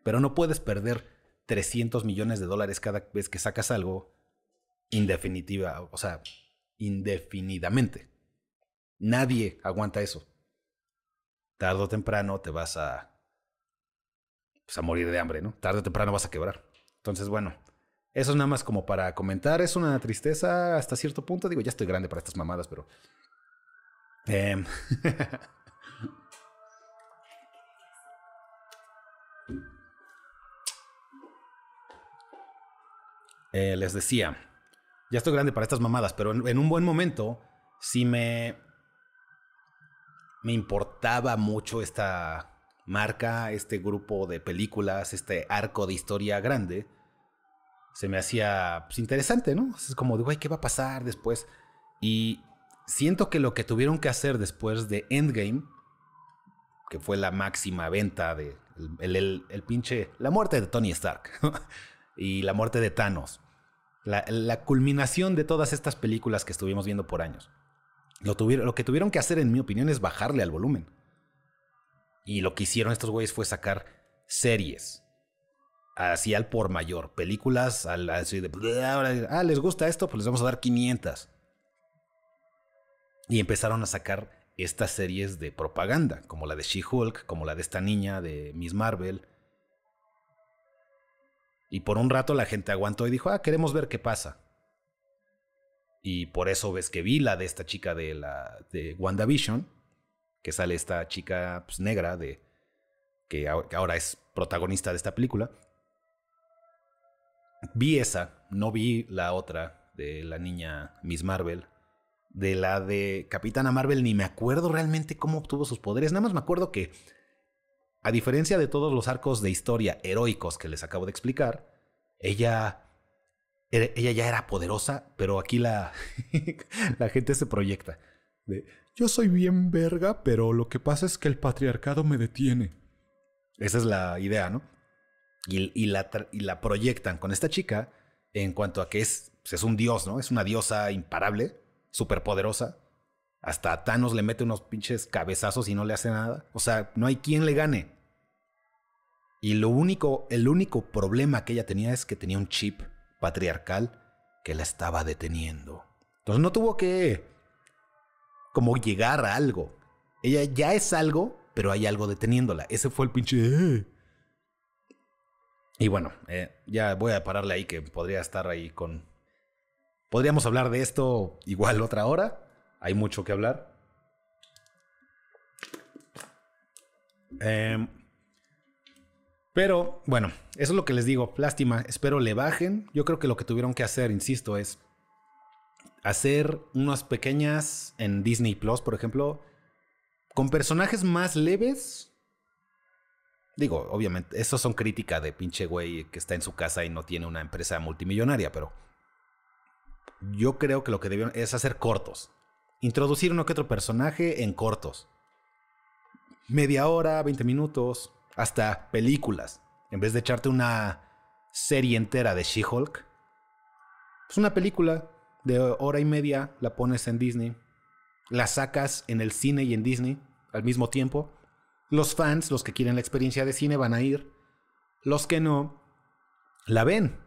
Pero no puedes perder 300 millones de dólares cada vez que sacas algo indefinitiva, o sea, indefinidamente. Nadie aguanta eso. Tardo o temprano te vas a, pues, a morir de hambre, ¿no? Tarde o temprano vas a quebrar. Entonces, bueno, eso es nada más como para comentar. Es una tristeza hasta cierto punto. Digo, ya estoy grande para estas mamadas, pero... Em, eh, les decía, ya estoy grande para estas mamadas, pero en, un buen momento sí me, me importaba mucho esta marca, este grupo de películas, este arco de historia grande. Se me hacía pues, interesante, ¿no? Es como güey, ¿qué va a pasar después? Y siento que lo que tuvieron que hacer después de Endgame, que fue la máxima venta de el, el pinche, la muerte de Tony Stark y la muerte de Thanos la, culminación de todas estas películas que estuvimos viendo por años. Lo, tuvieron, lo que tuvieron que hacer, en mi opinión, es bajarle al volumen. Y lo que hicieron estos güeyes fue sacar series. Así al por mayor. Películas, al, ah, les gusta esto, pues les vamos a dar 500. Y empezaron a sacar estas series de propaganda, como la de She-Hulk, como la de esta niña de Miss Marvel, y por un rato la gente aguantó y dijo, ah, queremos ver qué pasa. Y por eso ves que vi la de esta chica de la de WandaVision, que sale esta chica pues, negra de que ahora es protagonista de esta película. Vi esa, no vi la otra de la niña Miss Marvel. De la de Capitana Marvel ni me acuerdo realmente cómo obtuvo sus poderes. Nada más me acuerdo que a diferencia de todos los arcos de historia heroicos que les acabo de explicar, ella, ella ya era poderosa, pero aquí la, la gente se proyecta. Yo soy bien verga, pero lo que pasa es que el patriarcado me detiene. Esa es la idea, ¿no? Y, la, proyectan con esta chica en cuanto a que es, pues, es un dios, ¿no? Es una diosa imparable, superpoderosa. Hasta Thanos le mete unos pinches cabezazos y no le hace nada. O sea, no hay quien le gane. Y lo único, el único problema que ella tenía es que tenía un chip patriarcal que la estaba deteniendo. Entonces no tuvo que como llegar a algo. Ella ya es algo, pero hay algo deteniéndola. Ese fue el pinche... Eh". Y bueno, eh, ya voy a pararle ahí que podría estar ahí con... Podríamos hablar de esto igual otra hora. Hay mucho que hablar. Eh, pero bueno, eso es lo que les digo. Lástima, espero le bajen. Yo creo que lo que tuvieron que hacer, insisto, es hacer unas pequeñas en Disney Plus, por ejemplo, con personajes más leves. Digo, obviamente, eso son crítica de pinche güey que está en su casa y no tiene una empresa multimillonaria, pero yo creo que lo que debieron es hacer cortos. Introducir uno que otro personaje en cortos. Media hora, 20 minutos, hasta películas. En vez de echarte una serie entera de She-Hulk, es pues una película de hora y media, la pones en Disney, la sacas en el cine y en Disney al mismo tiempo. Los fans, los que quieren la experiencia de cine, van a ir. Los que no, la ven.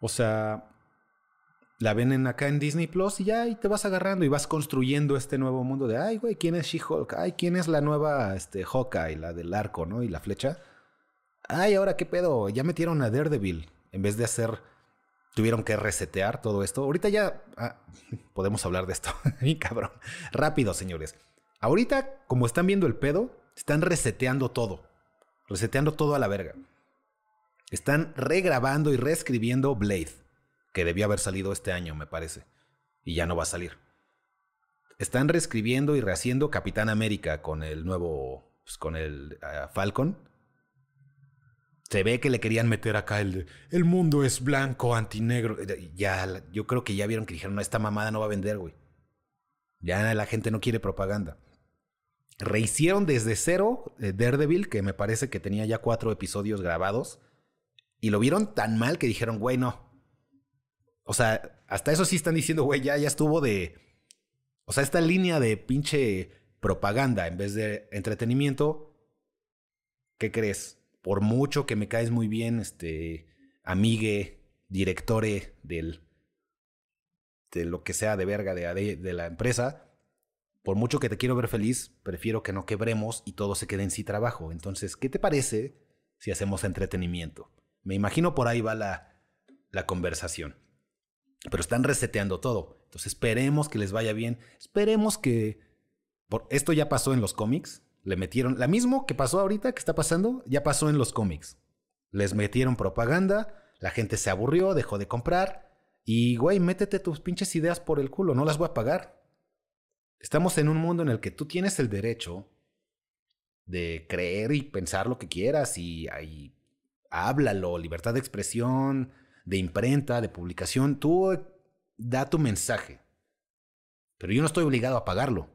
O sea, la ven acá en Disney Plus y ya y te vas agarrando y vas construyendo este nuevo mundo de, ay, güey, ¿quién es She-Hulk? Ay, ¿quién es la nueva este, Hawkeye, la del arco, ¿no? Y la flecha. Ay, ahora qué pedo, ya metieron a Daredevil. En vez de hacer, tuvieron que resetear todo esto. Ahorita ya ah, podemos hablar de esto. cabrón. Rápido, señores. Ahorita, como están viendo el pedo, están reseteando todo. Reseteando todo a la verga. Están regrabando y reescribiendo Blade, que debió haber salido este año, me parece, y ya no va a salir. Están reescribiendo y rehaciendo Capitán América con el nuevo, pues, con el ah, Falcon. Se ve que le querían meter acá el, el mundo es blanco, antinegro. Ya, yo creo que ya vieron que dijeron, no, esta mamada no va a vender, güey. Ya la gente no quiere propaganda. Rehicieron desde cero eh, Daredevil, que me parece que tenía ya cuatro episodios grabados. Y lo vieron tan mal que dijeron, güey, no. O sea, hasta eso sí están diciendo, güey, ya, ya estuvo de. O sea, esta línea de pinche propaganda en vez de entretenimiento. ¿Qué crees? por mucho que me caes muy bien, este, amigue, directore del, de lo que sea de verga de, de la empresa, por mucho que te quiero ver feliz, prefiero que no quebremos y todo se quede en sí trabajo. Entonces, ¿qué te parece si hacemos entretenimiento? Me imagino por ahí va la, la conversación. Pero están reseteando todo. Entonces esperemos que les vaya bien. Esperemos que... Por, esto ya pasó en los cómics. Le metieron, la mismo que pasó ahorita, que está pasando, ya pasó en los cómics. Les metieron propaganda, la gente se aburrió, dejó de comprar. Y, güey, métete tus pinches ideas por el culo, no las voy a pagar. Estamos en un mundo en el que tú tienes el derecho de creer y pensar lo que quieras y, y háblalo, libertad de expresión, de imprenta, de publicación. Tú da tu mensaje. Pero yo no estoy obligado a pagarlo.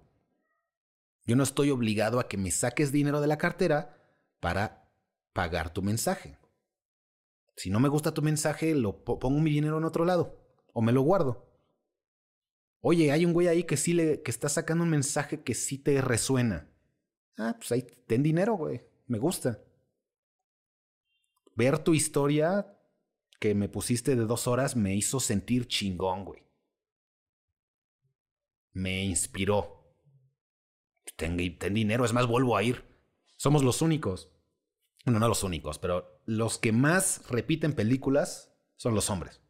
Yo no estoy obligado a que me saques dinero de la cartera para pagar tu mensaje. Si no me gusta tu mensaje, lo pongo mi dinero en otro lado o me lo guardo. Oye, hay un güey ahí que sí le que está sacando un mensaje que sí te resuena. Ah, pues ahí ten dinero, güey. Me gusta. Ver tu historia que me pusiste de dos horas me hizo sentir chingón, güey. Me inspiró ten, ten dinero, es más, vuelvo a ir. Somos los únicos. Bueno, no los únicos, pero los que más repiten películas son los hombres.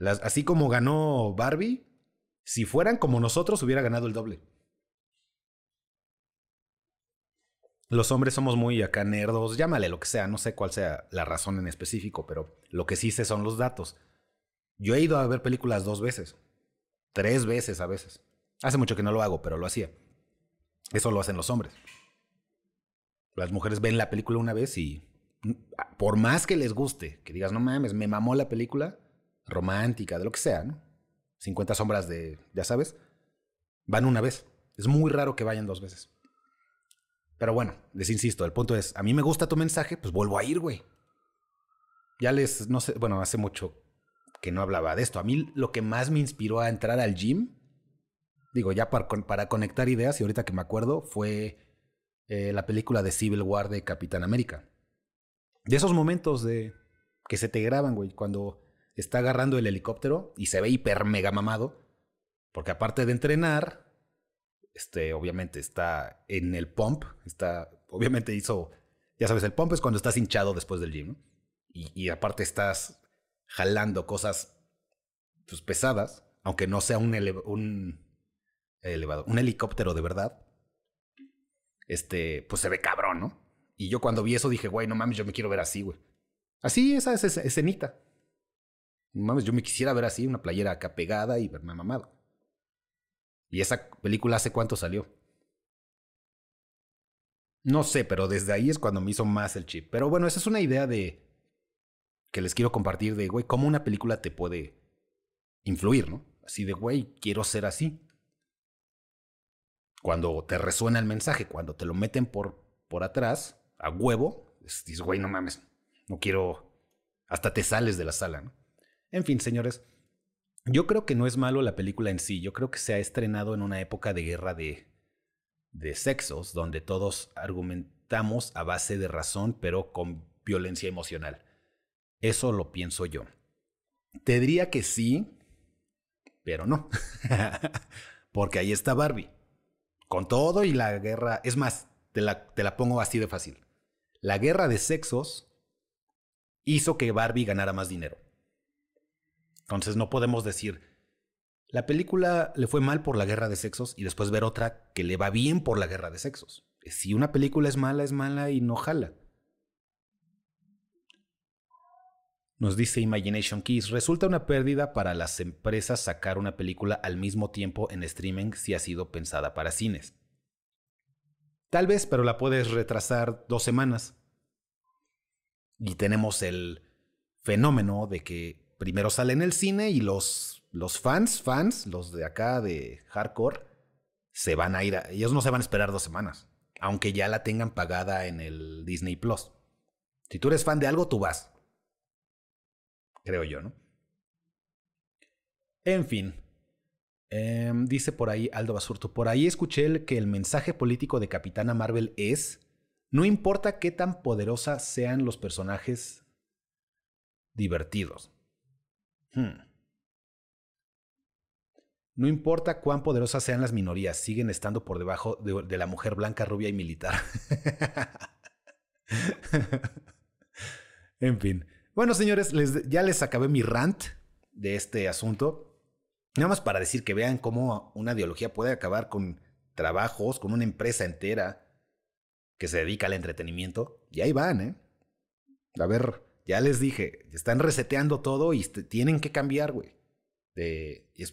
Así como ganó Barbie, si fueran como nosotros, hubiera ganado el doble. Los hombres somos muy acá nerdos, llámale lo que sea, no sé cuál sea la razón en específico, pero lo que sí sé son los datos. Yo he ido a ver películas dos veces, tres veces a veces. Hace mucho que no lo hago, pero lo hacía. Eso lo hacen los hombres. Las mujeres ven la película una vez y por más que les guste, que digas, no mames, me mamó la película, romántica, de lo que sea, ¿no? 50 sombras de, ya sabes, van una vez. Es muy raro que vayan dos veces. Pero bueno, les insisto, el punto es, a mí me gusta tu mensaje, pues vuelvo a ir, güey. Ya les, no sé, bueno, hace mucho que no hablaba de esto. A mí lo que más me inspiró a entrar al gym digo, ya para, para conectar ideas, y ahorita que me acuerdo, fue eh, la película de Civil War de Capitán América. De esos momentos de que se te graban, güey, cuando está agarrando el helicóptero y se ve hiper mega mamado, porque aparte de entrenar, este, obviamente está en el pump, está, obviamente hizo, ya sabes, el pump es cuando estás hinchado después del gym, y, y, aparte estás jalando cosas pues, pesadas, aunque no sea un, un elevado, un helicóptero de verdad, este, pues se ve cabrón, ¿no? Y yo cuando vi eso dije, güey, no mames, yo me quiero ver así, güey. Así, esa es escenita. Mames, yo me quisiera ver así, una playera acá pegada y verme mamado. ¿Y esa película hace cuánto salió? No sé, pero desde ahí es cuando me hizo más el chip. Pero bueno, esa es una idea de que les quiero compartir de, güey, cómo una película te puede influir, ¿no? Así de, güey, quiero ser así cuando te resuena el mensaje, cuando te lo meten por, por atrás, a huevo, dices, güey, no mames, no quiero, hasta te sales de la sala, ¿no? En fin, señores, yo creo que no es malo la película en sí, yo creo que se ha estrenado en una época de guerra de, de sexos, donde todos argumentamos a base de razón, pero con violencia emocional. Eso lo pienso yo. Te diría que sí, pero no. Porque ahí está Barbie. Con todo y la guerra, es más, te la, te la pongo así de fácil. La guerra de sexos hizo que Barbie ganara más dinero. Entonces no podemos decir, la película le fue mal por la guerra de sexos y después ver otra que le va bien por la guerra de sexos. Si una película es mala, es mala y no jala. Nos dice Imagination Keys, resulta una pérdida para las empresas sacar una película al mismo tiempo en streaming si ha sido pensada para cines. Tal vez, pero la puedes retrasar dos semanas. Y tenemos el fenómeno de que primero sale en el cine y los, los fans, fans, los de acá de hardcore, se van a ir, a, ellos no se van a esperar dos semanas, aunque ya la tengan pagada en el Disney Plus. Si tú eres fan de algo, tú vas. Creo yo, ¿no? En fin. Em, dice por ahí Aldo Basurto, por ahí escuché que el mensaje político de Capitana Marvel es, no importa qué tan poderosa sean los personajes divertidos. Hmm. No importa cuán poderosas sean las minorías, siguen estando por debajo de, la mujer blanca, rubia y militar. en fin. Bueno, señores, ya les acabé mi rant de este asunto. Nada más para decir que vean cómo una ideología puede acabar con trabajos, con una empresa entera que se dedica al entretenimiento. Y ahí van, ¿eh? A ver, ya les dije, están reseteando todo y tienen que cambiar, güey.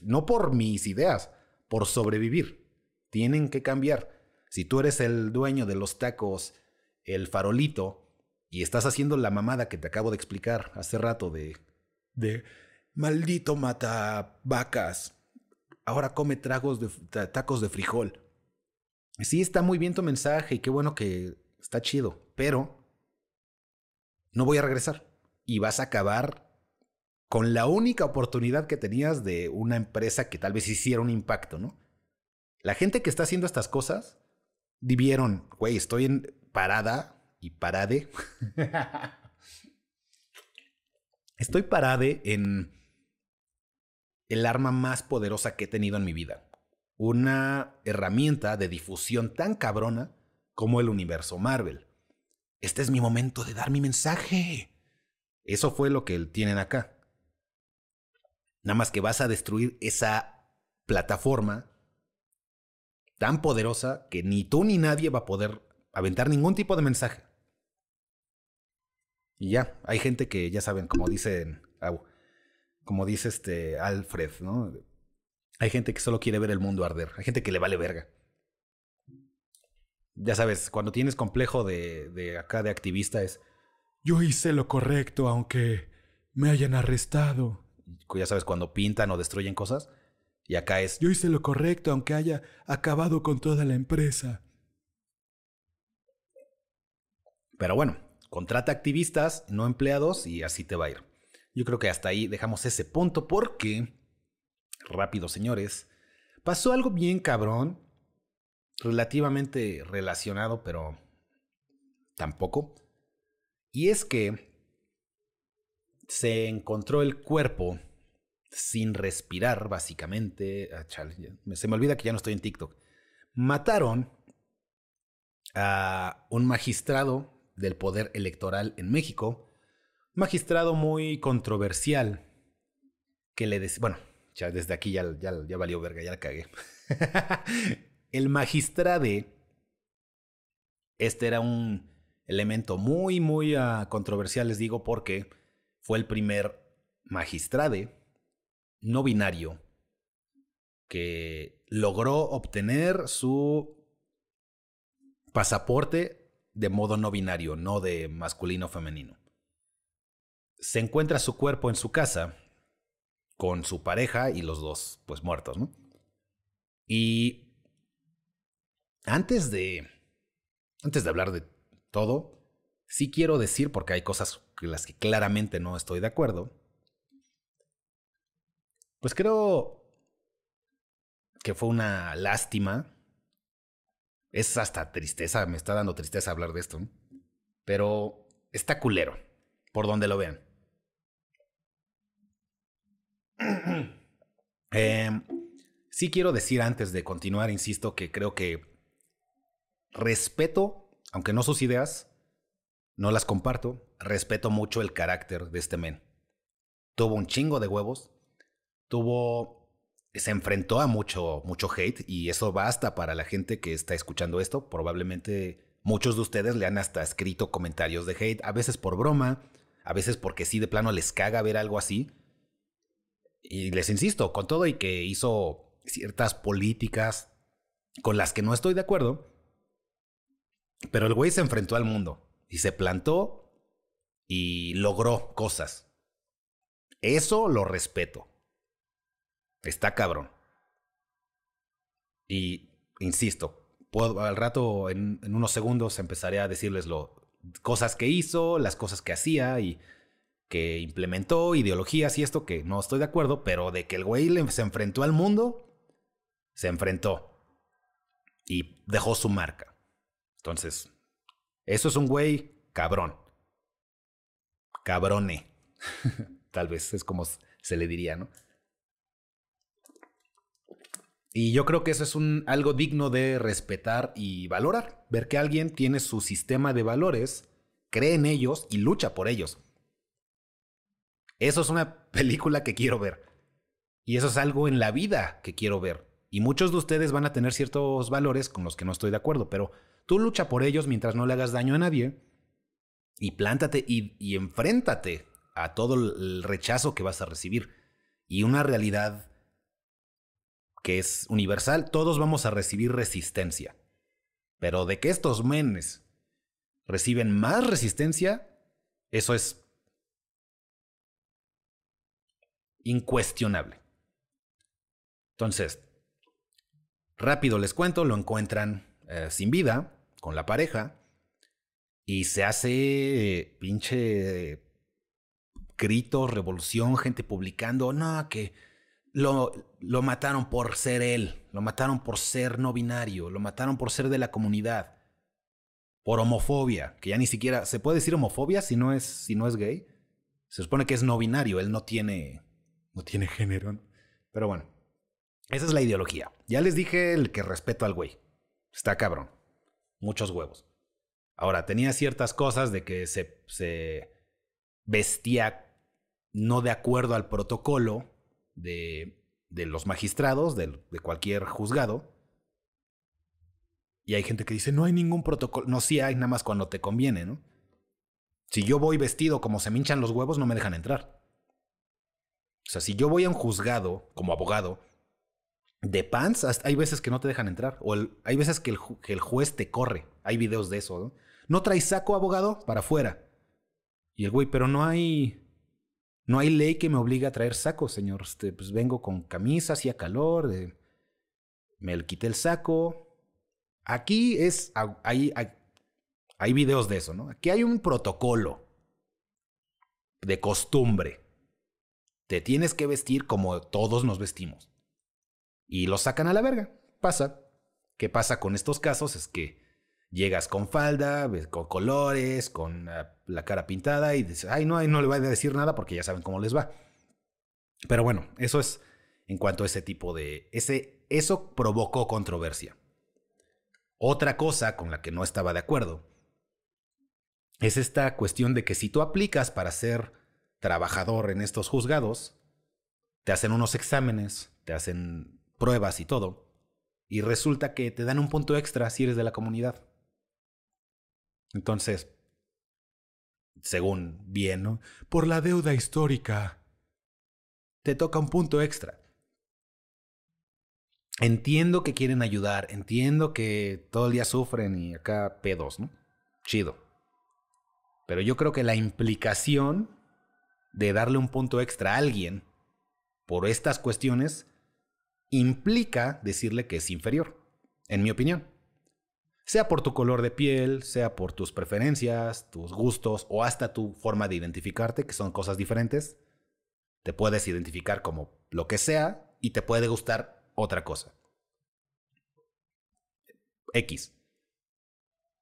no por mis ideas, por sobrevivir. Tienen que cambiar. Si tú eres el dueño de los tacos, el farolito, y estás haciendo la mamada que te acabo de explicar hace rato de... de... Maldito mata vacas. Ahora come tragos de, tacos de frijol. Sí, está muy bien tu mensaje y qué bueno que está chido, pero no voy a regresar. Y vas a acabar con la única oportunidad que tenías de una empresa que tal vez hiciera un impacto, ¿no? La gente que está haciendo estas cosas, vivieron, güey, estoy en parada y parade. estoy parade en el arma más poderosa que he tenido en mi vida. Una herramienta de difusión tan cabrona como el universo Marvel. Este es mi momento de dar mi mensaje. Eso fue lo que tienen acá. Nada más que vas a destruir esa plataforma tan poderosa que ni tú ni nadie va a poder aventar ningún tipo de mensaje. Y ya, hay gente que ya saben, como dicen, como dice este Alfred, ¿no? Hay gente que solo quiere ver el mundo arder, hay gente que le vale verga ya sabes, cuando tienes complejo de, de acá de activista es, yo hice lo correcto aunque me hayan arrestado. Ya sabes, cuando pintan o destruyen cosas. Y acá es, yo hice lo correcto aunque haya acabado con toda la empresa. Pero bueno, contrata activistas, no empleados y así te va a ir. Yo creo que hasta ahí dejamos ese punto porque, rápido señores, pasó algo bien cabrón relativamente relacionado, pero tampoco. Y es que se encontró el cuerpo sin respirar, básicamente. Ah, se me olvida que ya no estoy en TikTok. Mataron a un magistrado del poder electoral en México. Magistrado muy controversial. Que le decía. Bueno, desde aquí ya, ya, ya valió verga, ya la cagué. El magistrade, este era un elemento muy, muy uh, controversial, les digo, porque fue el primer magistrade no binario que logró obtener su pasaporte de modo no binario, no de masculino o femenino. Se encuentra su cuerpo en su casa con su pareja y los dos pues muertos, ¿no? Y antes de. Antes de hablar de todo, sí quiero decir, porque hay cosas con las que claramente no estoy de acuerdo. Pues creo que fue una lástima. Es hasta tristeza, me está dando tristeza hablar de esto. Pero está culero, por donde lo vean. eh, sí quiero decir antes de continuar, insisto, que creo que respeto, aunque no sus ideas, no las comparto, respeto mucho el carácter de este men. Tuvo un chingo de huevos, tuvo, se enfrentó a mucho, mucho hate y eso basta para la gente que está escuchando esto. Probablemente muchos de ustedes le han hasta escrito comentarios de hate, a veces por broma, a veces porque sí de plano les caga ver algo así. Y les insisto, con todo y que hizo ciertas políticas con las que no estoy de acuerdo, pero el güey se enfrentó al mundo y se plantó y logró cosas. Eso lo respeto. Está cabrón. Y insisto, puedo, al rato, en, unos segundos, empezaré a decirles lo, cosas que hizo, las cosas que hacía y que implementó, ideologías y esto que no estoy de acuerdo, pero de que el güey se enfrentó al mundo, se enfrentó y dejó su marca. Entonces, eso es un güey cabrón. Cabrone. Tal vez es como se le diría, ¿no? Y yo creo que eso es algo digno de respetar y valorar. Ver que alguien tiene su sistema de valores, cree en ellos y lucha por ellos. Eso es una película que quiero ver. Y eso es algo en la vida que quiero ver. Y muchos de ustedes van a tener ciertos valores con los que no estoy de acuerdo, pero tú lucha por ellos mientras no le hagas daño a nadie y plántate y, y enfréntate a todo el rechazo que vas a recibir. Y una realidad que es universal, todos vamos a recibir resistencia. Pero de que estos menes reciben más resistencia, eso es incuestionable. Entonces, rápido les cuento, lo encuentran eh, sin vida, con la pareja, y se hace pinche grito, revolución, gente publicando, no, que lo, lo mataron por ser él, lo mataron por ser no binario, lo mataron por ser de la comunidad, por homofobia, que ya ni siquiera se puede decir homofobia si no es, si no es gay. Se supone que es no binario, él no tiene, no tiene género. Pero bueno, esa es la ideología. Ya les dije el que respeto al güey. Está cabrón. Muchos huevos. Ahora, tenía ciertas cosas de que se, se vestía no de acuerdo al protocolo de, de los magistrados, de, de, cualquier juzgado. Y hay gente que dice, no hay ningún protocolo. No, sí hay, nada más cuando te conviene, ¿no? Si yo voy vestido como se me hinchan los huevos, no me dejan entrar. O sea, si yo voy a un juzgado como abogado de pants, hay veces que no te dejan entrar. O hay veces que el, juez te corre. Hay videos de eso, ¿no? ¿No traes saco, abogado? Para afuera. Y el güey, pero no hay. No hay ley que me obligue a traer saco, señor. Este, pues vengo con camisa, hacía calor. me quité el saco. Aquí es. Hay, hay, hay videos de eso, ¿no? Aquí hay un protocolo de costumbre. Te tienes que vestir como todos nos vestimos. Y lo sacan a la verga. Pasa. ¿Qué pasa con estos casos? Es que Llegas con falda, con colores, con la cara pintada y dices, ay, no, no le voy a decir nada porque ya saben cómo les va. Pero bueno, eso es en cuanto a ese tipo de... Ese, eso provocó controversia. Otra cosa con la que no estaba de acuerdo es esta cuestión de que si tú aplicas para ser trabajador en estos juzgados, te hacen unos exámenes, te hacen pruebas y todo, y resulta que te dan un punto extra si eres de la comunidad. Entonces, según bien, ¿no? Por la deuda histórica, te toca un punto extra. Entiendo que quieren ayudar, entiendo que todo el día sufren y acá pedos, ¿no? Chido. Pero yo creo que la implicación de darle un punto extra a alguien por estas cuestiones implica decirle que es inferior, en mi opinión sea por tu color de piel, sea por tus preferencias, tus gustos o hasta tu forma de identificarte, que son cosas diferentes. Te puedes identificar como lo que sea y te puede gustar otra cosa. X.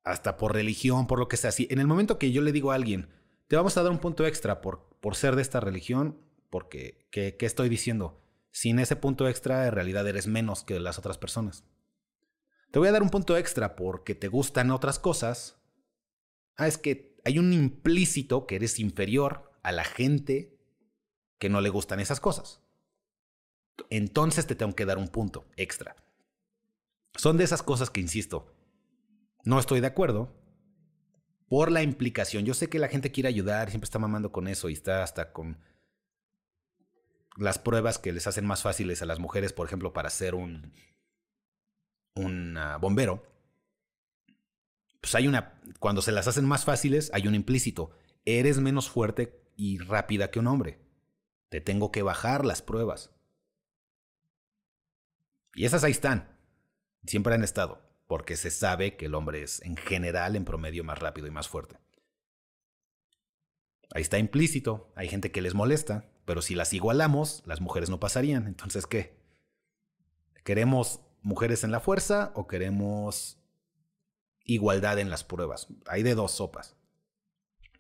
Hasta por religión, por lo que sea. Si en el momento que yo le digo a alguien, te vamos a dar un punto extra por, por ser de esta religión, porque, ¿qué, ¿qué estoy diciendo? Sin ese punto extra, en realidad eres menos que las otras personas. Te voy a dar un punto extra porque te gustan otras cosas. Ah, es que hay un implícito que eres inferior a la gente que no le gustan esas cosas. Entonces te tengo que dar un punto extra. Son de esas cosas que, insisto, no estoy de acuerdo, por la implicación. Yo sé que la gente quiere ayudar, siempre está mamando con eso y está hasta con las pruebas que les hacen más fáciles a las mujeres, por ejemplo, para ser un, un ah, bombero. Pues hay una, cuando se las hacen más fáciles, hay un implícito. Eres menos fuerte y rápida que un hombre. Te tengo que bajar las pruebas. Y esas ahí están. Siempre han estado, porque se sabe que el hombre es en general, en promedio, más rápido y más fuerte. Ahí está implícito. Hay gente que les molesta, pero si las igualamos, las mujeres no pasarían. Entonces, ¿qué? ¿Queremos mujeres en la fuerza o queremos igualdad en las pruebas? Hay de dos sopas.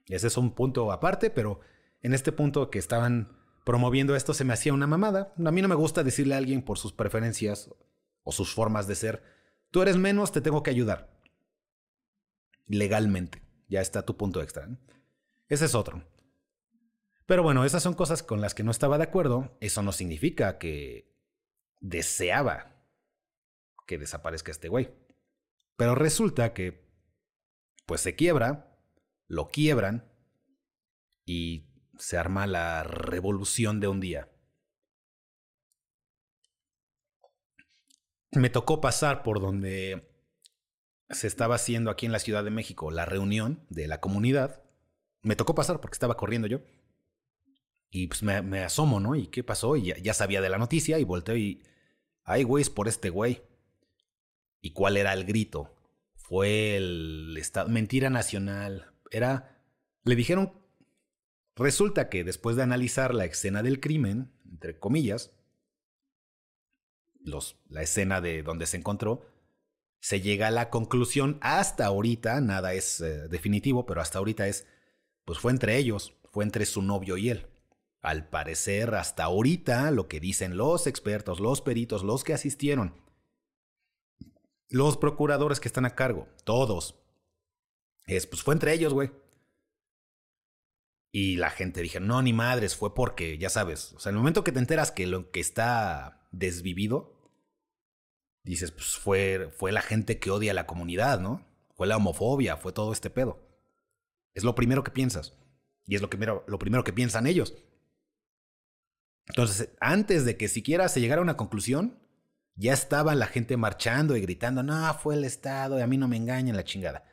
Ese es un punto aparte, pero en este punto que estaban promoviendo esto se me hacía una mamada. A mí no me gusta decirle a alguien por sus preferencias o sus formas de ser, tú eres menos, te tengo que ayudar. Legalmente. Ya está tu punto extra. Ese es otro. Pero bueno, esas son cosas con las que no estaba de acuerdo. Eso no significa que deseaba que desaparezca este güey. Pero resulta que, pues se quiebra, lo quiebran y se arma la revolución de un día. Me tocó pasar por donde se estaba haciendo aquí en la Ciudad de México la reunión de la comunidad. Me tocó pasar porque estaba corriendo yo. Y pues me, asomo, ¿no? ¿Y qué pasó? Y ya, sabía de la noticia y volteo y... Ay, güey, es por este güey. ¿Y cuál era el grito? Fue el estado... Mentira nacional. Era... Le dijeron Resulta que después de analizar la escena del crimen, entre comillas, los, la escena de donde se encontró, se llega a la conclusión, hasta ahorita, nada es eh, definitivo, pero hasta ahorita es, pues fue entre ellos, fue entre su novio y él. Al parecer, hasta ahorita, lo que dicen los expertos, los peritos, los que asistieron, los procuradores que están a cargo, todos, es, pues fue entre ellos, güey. Y la gente dije, no, ni madres, fue porque, ya sabes, o sea, el momento que te enteras que lo que está desvivido, dices, pues fue, fue la gente que odia a la comunidad, ¿no? Fue la homofobia, fue todo este pedo. Es lo primero que piensas. Y es lo, que, lo primero que piensan ellos. Entonces, antes de que siquiera se llegara a una conclusión, ya estaba la gente marchando y gritando, no, fue el Estado, y a mí no me engañan la chingada.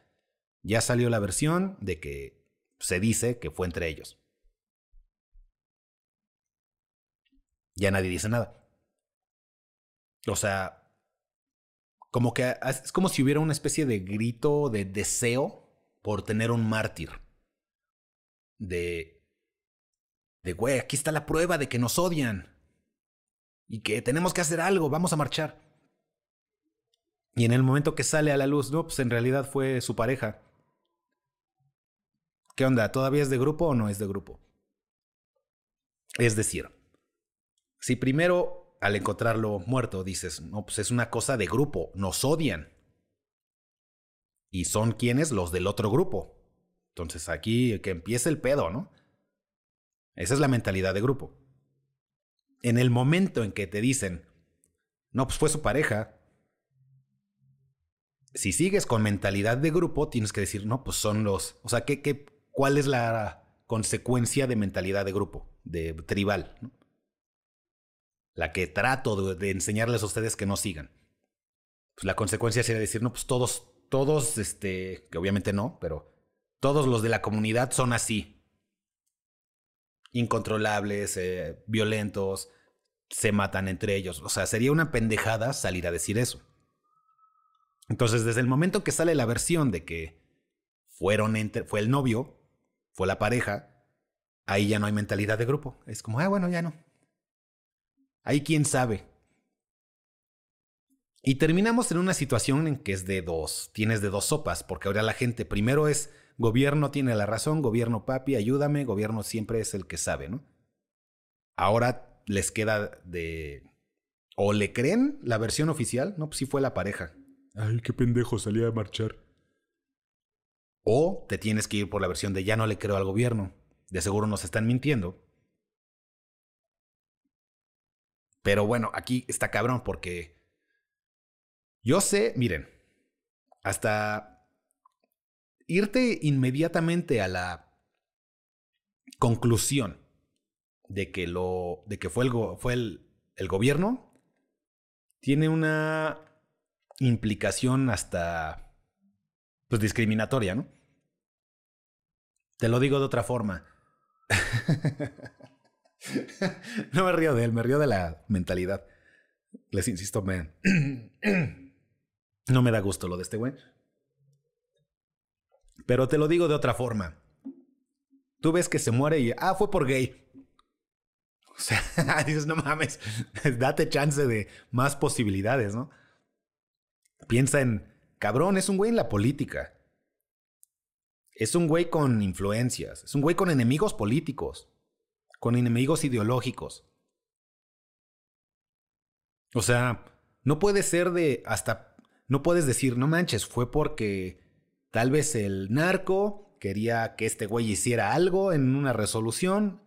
Ya salió la versión de que se dice que fue entre ellos. Ya nadie dice nada. O sea, como que es como si hubiera una especie de grito de deseo por tener un mártir. De, de, güey, aquí está la prueba de que nos odian. Y que tenemos que hacer algo, vamos a marchar. Y en el momento que sale a la luz, no, pues en realidad fue su pareja. ¿Qué onda? ¿Todavía es de grupo o no es de grupo? Es decir, si primero al encontrarlo muerto dices, no, pues es una cosa de grupo, nos odian. Y son quienes los del otro grupo. Entonces aquí que empiece el pedo, ¿no? Esa es la mentalidad de grupo. En el momento en que te dicen, no, pues fue su pareja, si sigues con mentalidad de grupo, tienes que decir, no, pues son los, o sea, ¿qué, qué, cuál es la consecuencia de mentalidad de grupo, de tribal. La que trato de, enseñarles a ustedes que no sigan. Pues la consecuencia sería decir, no, pues todos, todos, este, que obviamente no, pero todos los de la comunidad son así. Incontrolables, eh, violentos, se matan entre ellos. O sea, sería una pendejada salir a decir eso. Entonces, desde el momento que sale la versión de que fueron entre, fue el novio, fue la pareja, ahí ya no hay mentalidad de grupo. Es como, ah, bueno, ya no. Ahí quién sabe. Y terminamos en una situación en que es de dos, tienes de dos sopas, porque ahora la gente primero es gobierno tiene la razón, gobierno papi, ayúdame, gobierno siempre es el que sabe, ¿no? Ahora les queda de... ¿O le creen la versión oficial? No, pues sí fue la pareja. Ay, qué pendejo, salía a marchar. O te tienes que ir por la versión de ya no le creo al gobierno. De seguro nos están mintiendo. Pero bueno, aquí está cabrón porque yo sé, miren, hasta irte inmediatamente a la conclusión de que lo de que fue el, fue el, el gobierno tiene una implicación hasta pues discriminatoria, ¿no? Te lo digo de otra forma. no me río de él, me río de la mentalidad. Les insisto, me... no me da gusto lo de este güey. Pero te lo digo de otra forma. Tú ves que se muere y, ah, fue por gay. O sea, dices, no mames, date chance de más posibilidades, ¿no? Piensa en, cabrón, es un güey en la política. Es un güey con influencias. Es un güey con enemigos políticos. Con enemigos ideológicos. O sea, no puede ser de hasta... No puedes decir, no manches, fue porque tal vez el narco quería que este güey hiciera algo en una resolución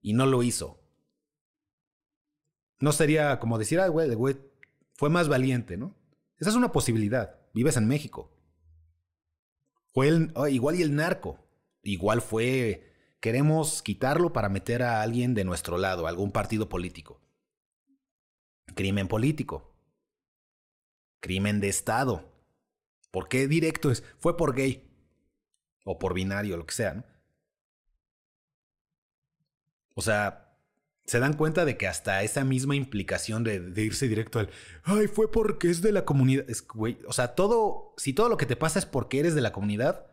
y no lo hizo. No sería como decir, ah, güey, el güey fue más valiente, ¿no? Esa es una posibilidad. Vives en México. Oh, igual y el narco. Igual fue, queremos quitarlo para meter a alguien de nuestro lado, algún partido político. Crimen político. Crimen de Estado. ¿Por qué directo es? Fue por gay. O por binario, lo que sea, ¿no? O sea, se dan cuenta de que hasta esa misma implicación de, irse directo al, ay, fue porque es de la comunidad. güey, o sea, todo, si todo lo que te pasa es porque eres de la comunidad,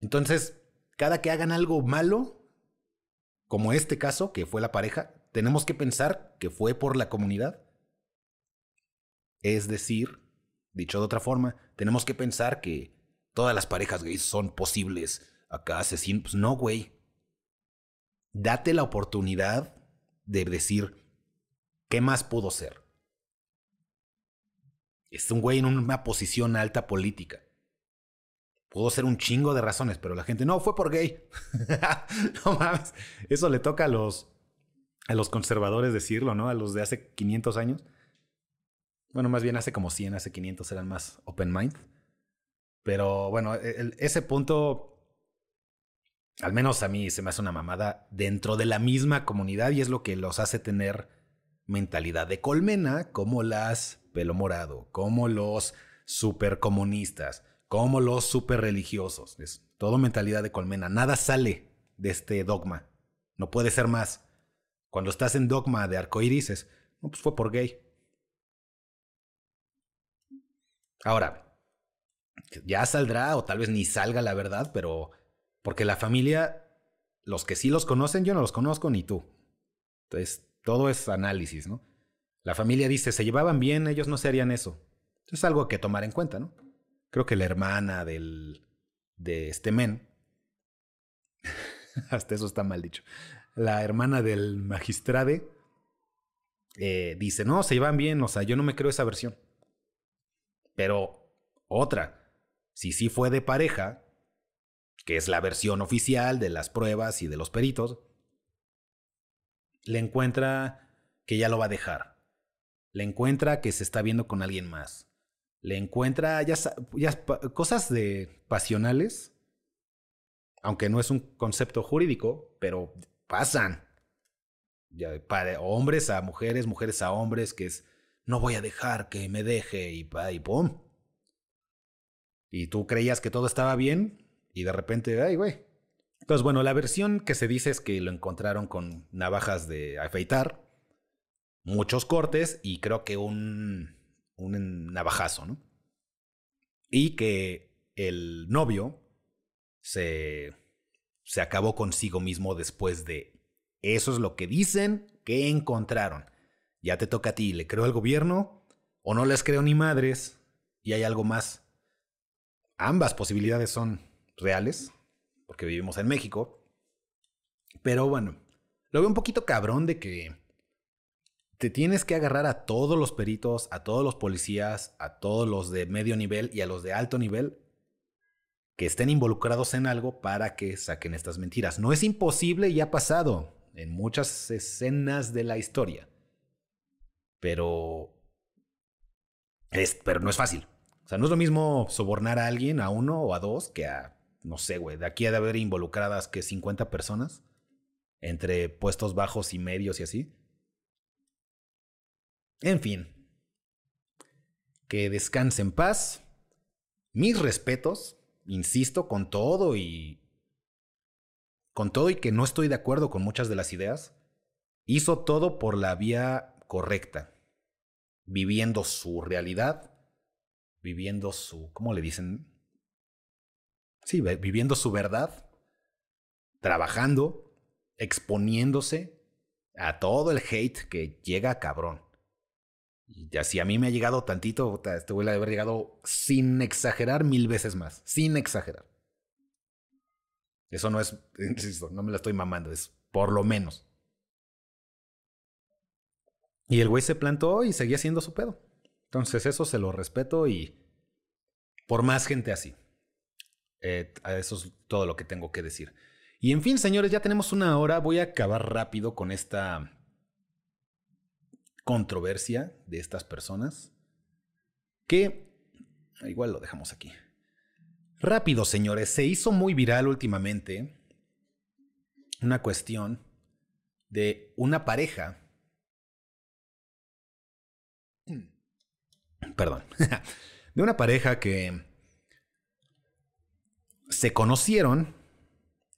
entonces, cada que hagan algo malo, como este caso, que fue la pareja, tenemos que pensar que fue por la comunidad. Es decir, dicho de otra forma, tenemos que pensar que todas las parejas gays son posibles acá asesinos. Pues no, güey date la oportunidad de decir, ¿qué más pudo ser? Es un güey en una posición alta política. Pudo ser un chingo de razones, pero la gente, no, fue por gay. no mames. Eso le toca a los, a los conservadores decirlo, ¿no? A los de hace 500 años. Bueno, más bien hace como 100, hace 500 eran más open mind. Pero bueno, e, ese punto al menos a mí se me hace una mamada dentro de la misma comunidad y es lo que los hace tener mentalidad de colmena como las pelo morado, como los supercomunistas, como los super religiosos. Es todo mentalidad de colmena. Nada sale de este dogma. No puede ser más. Cuando estás en dogma de arcoiris es, no, pues fue por gay. Ahora, ya saldrá o tal vez ni salga la verdad, pero porque la familia, los que sí los conocen, yo no los conozco ni tú. Entonces, todo es análisis, ¿no? La familia dice, se llevaban bien, ellos no se harían eso. Es algo que tomar en cuenta, ¿no? Creo que la hermana del, de este men, hasta eso está mal dicho, la hermana del magistrade eh, dice, no, se llevan bien, o sea, yo no me creo esa versión. Pero otra, si sí fue de pareja, que es la versión oficial de las pruebas y de los peritos, le encuentra que ya lo va a dejar. Le encuentra que se está viendo con alguien más. Le encuentra ya, cosas de pasionales, aunque no es un concepto jurídico, pero pasan. Ya, para hombres a mujeres, mujeres a hombres, que es no voy a dejar que me deje y, y pum. Y tú creías que todo estaba bien, y de repente, ay, güey. Entonces, bueno, la versión que se dice es que lo encontraron con navajas de afeitar, muchos cortes y creo que un, un navajazo, ¿no? Y que el novio se, se acabó consigo mismo después de... Eso es lo que dicen que encontraron. Ya te toca a ti, ¿le creo al gobierno o no les creo ni madres? Y hay algo más. Ambas posibilidades son reales, porque vivimos en México. Pero bueno, lo veo un poquito cabrón de que te tienes que agarrar a todos los peritos, a todos los policías, a todos los de medio nivel y a los de alto nivel que estén involucrados en algo para que saquen estas mentiras. No es imposible y ha pasado en muchas escenas de la historia. Pero es, pero no es fácil. sea, no es lo mismo sobornar a alguien, a uno o a dos, que a, no sé, güey, de aquí ha de haber involucradas que 50 personas entre puestos bajos y medios y así. En fin. Que descanse en paz. Mis respetos, insisto, con todo y... Con todo y que no estoy de acuerdo con muchas de las ideas, hizo todo por la vía correcta, viviendo su realidad, viviendo su, ¿cómo le dicen? Sí, viviendo su verdad, trabajando, exponiéndose a todo el hate que llega cabrón. Y así a mí me ha llegado tantito, este güey le haber llegado sin exagerar mil veces más, sin exagerar. Eso no es, no me la estoy mamando, es por lo menos. Y el güey se plantó y seguía haciendo su pedo. Entonces eso se lo respeto y por más gente así. Eh, eso es todo lo que tengo que decir. Y en fin, señores, ya tenemos una hora. Voy a acabar rápido con esta controversia de estas personas. Que igual lo dejamos aquí. Rápido, señores, se hizo muy viral últimamente una cuestión de una pareja. Perdón. de una pareja que se conocieron,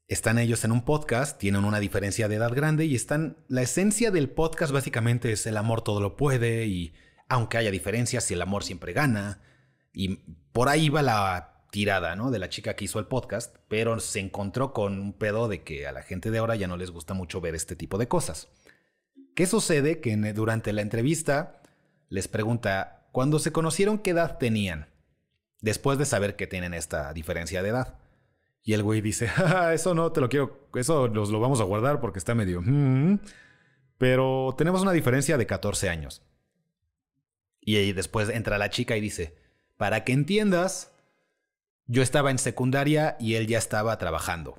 están ellos en un podcast, tienen una diferencia de edad grande y están... La esencia del podcast básicamente es el amor todo lo puede y aunque haya diferencias, el amor siempre gana. Y por ahí va la tirada, ¿no? De la chica que hizo el podcast, pero se encontró con un pedo de que a la gente de ahora ya no les gusta mucho ver este tipo de cosas. ¿Qué sucede? Que durante la entrevista les pregunta, ¿cuándo se conocieron qué edad tenían? Después de saber que tienen esta diferencia de edad. Y el güey dice, ah, eso no te lo quiero, eso nos lo vamos a guardar porque está medio... Mm". pero tenemos una diferencia de 14 años. Y después entra la chica y dice, para que entiendas, yo estaba en secundaria y él ya estaba trabajando.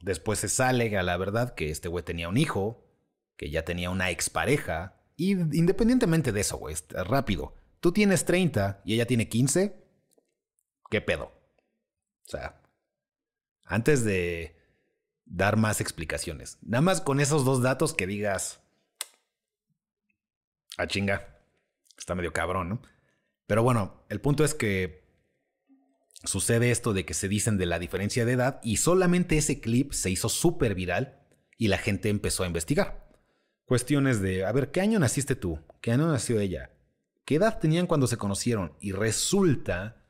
Después se sale a la verdad que este güey tenía un hijo, que ya tenía una expareja. Y independientemente de eso, güey, rápido. Tú tienes 30 y ella tiene 15. ¿Qué pedo? O sea, antes de dar más explicaciones, nada más con esos dos datos que digas, a ah, chinga, está medio cabrón, ¿no? Pero bueno, el punto es que sucede esto de que se dicen de la diferencia de edad y solamente ese clip se hizo súper viral y la gente empezó a investigar. Cuestiones de, a ver, ¿qué año naciste tú? ¿Qué año nació ella? ¿Qué edad tenían cuando se conocieron? Y resulta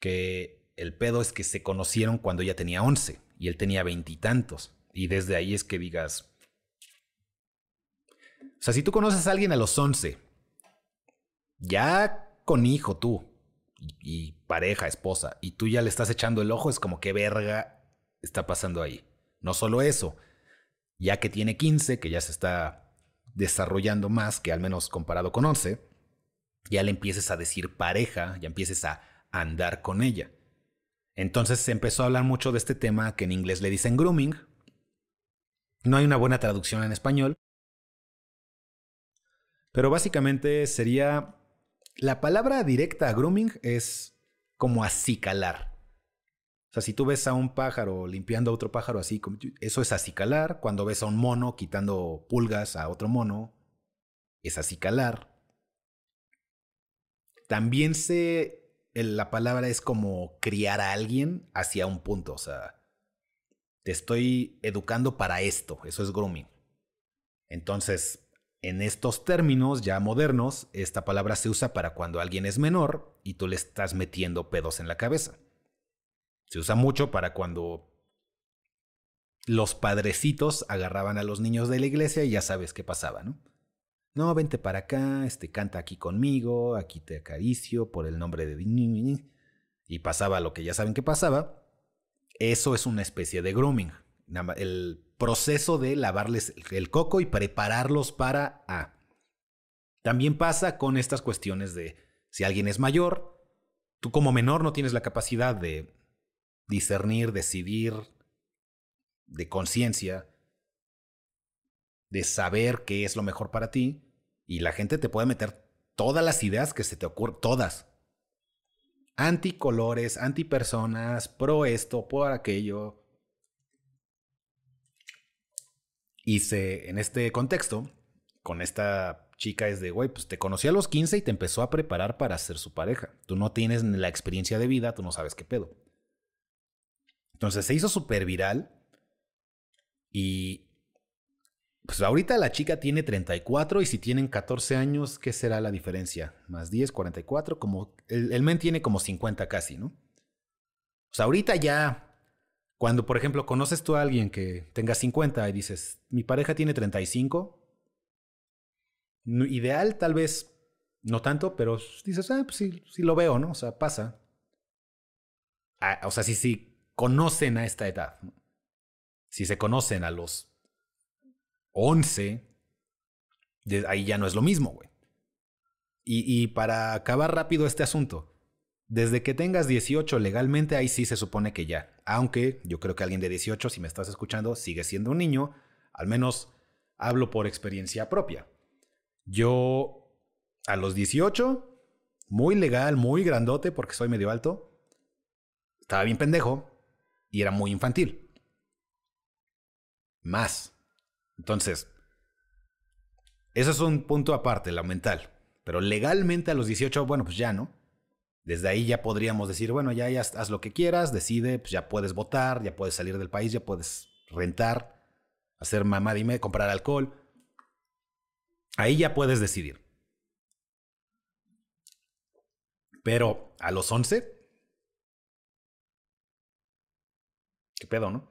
que el pedo es que se conocieron cuando ella tenía 11 y él tenía veintitantos. Y, desde ahí es que digas... O sea, si tú conoces a alguien a los 11, ya con hijo tú, y, pareja, esposa, y tú ya le estás echando el ojo, es como que verga está pasando ahí. No solo eso, ya que tiene 15, que ya se está desarrollando más que al menos comparado con 11, ya le empieces a decir pareja, ya empieces a andar con ella. Entonces se empezó a hablar mucho de este tema que en inglés le dicen grooming. No hay una buena traducción en español. Pero básicamente sería... La palabra directa a grooming es como acicalar. Sea, si tú ves a un pájaro limpiando a otro pájaro así, eso es acicalar. Cuando ves a un mono quitando pulgas a otro mono, es acicalar. También se la palabra es como criar a alguien hacia un punto. O sea, te estoy educando para esto. Eso es grooming. Entonces, en estos términos ya modernos, esta palabra se usa para cuando alguien es menor y tú le estás metiendo pedos en la cabeza. Se usa mucho para cuando los padrecitos agarraban a los niños de la iglesia y ya sabes qué pasaba, ¿no? no, vente para acá, este, canta aquí conmigo, aquí te acaricio por el nombre de... Y pasaba lo que ya saben que pasaba. Eso es una especie de grooming. El proceso de lavarles el coco y prepararlos para A. También pasa con estas cuestiones de si alguien es mayor, tú como menor no tienes la capacidad de discernir, decidir, de conciencia, de saber qué es lo mejor para ti, y la gente te puede meter todas las ideas que se te ocurren, todas. Anticolores, antipersonas, pro esto, por aquello. Y se, en este contexto, con esta chica es de, güey, pues te conocí a los 15 y te empezó a preparar para ser su pareja. Tú no tienes la experiencia de vida, tú no sabes qué pedo. Entonces se hizo súper viral y pues ahorita la chica tiene 34 y si tienen 14 años, ¿qué será la diferencia? Más 10, 44, como el, el men tiene como 50 casi, ¿no? O sea, ahorita ya, cuando por ejemplo conoces tú a alguien que tenga 50 y dices, mi pareja tiene 35, ideal tal vez no tanto, pero dices, ah, pues sí, sí lo veo, ¿no? O sea, pasa. Ah, o sea, sí, sí, conocen a esta edad. Si se conocen a los 11, ahí ya no es lo mismo, güey. Y, y, para acabar rápido este asunto, desde que tengas 18 legalmente, ahí sí se supone que ya. Aunque yo creo que alguien de 18, si me estás escuchando, sigue siendo un niño. Al menos hablo por experiencia propia. Yo a los 18, muy legal, muy grandote, porque soy medio alto, estaba bien pendejo y era muy infantil. Más. Entonces, eso es un punto aparte, la mental. Pero legalmente a los 18, bueno, pues ya, ¿no? Desde ahí ya podríamos decir, bueno, ya, ya haz lo que quieras, decide, pues ya puedes votar, ya puedes salir del país, ya puedes rentar, hacer mamá, dime, comprar alcohol. Ahí ya puedes decidir. Pero a los 11, ¿qué pedo, no?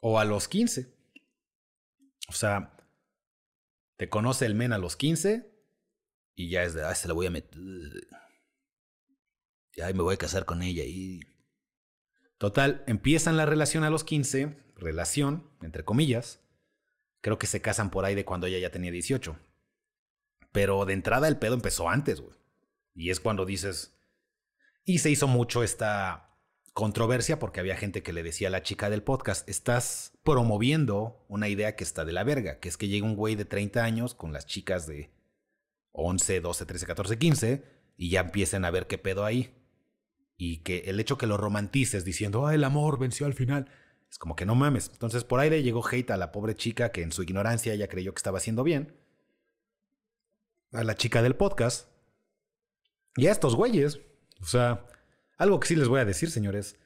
O a los 15. O sea, te conoce el men a los 15 y ya es de, ah, se la voy a meter. Ya me voy a casar con ella y... Total, empiezan la relación a los 15, relación, entre comillas. Creo que se casan por ahí de cuando ella ya tenía 18. Pero de entrada el pedo empezó antes, güey. Y es cuando dices... Y se hizo mucho esta controversia porque había gente que le decía a la chica del podcast, estás promoviendo una idea que está de la verga, que es que llega un güey de 30 años con las chicas de 11, 12, 13, 14, 15 y ya empiecen a ver qué pedo ahí. Y que el hecho que lo romantices diciendo, ah, el amor venció al final, es como que no mames. Entonces por ahí le llegó hate a la pobre chica que en su ignorancia ella creyó que estaba haciendo bien. A la chica del podcast. Y a estos güeyes. O sea, algo que sí les voy a decir, señores.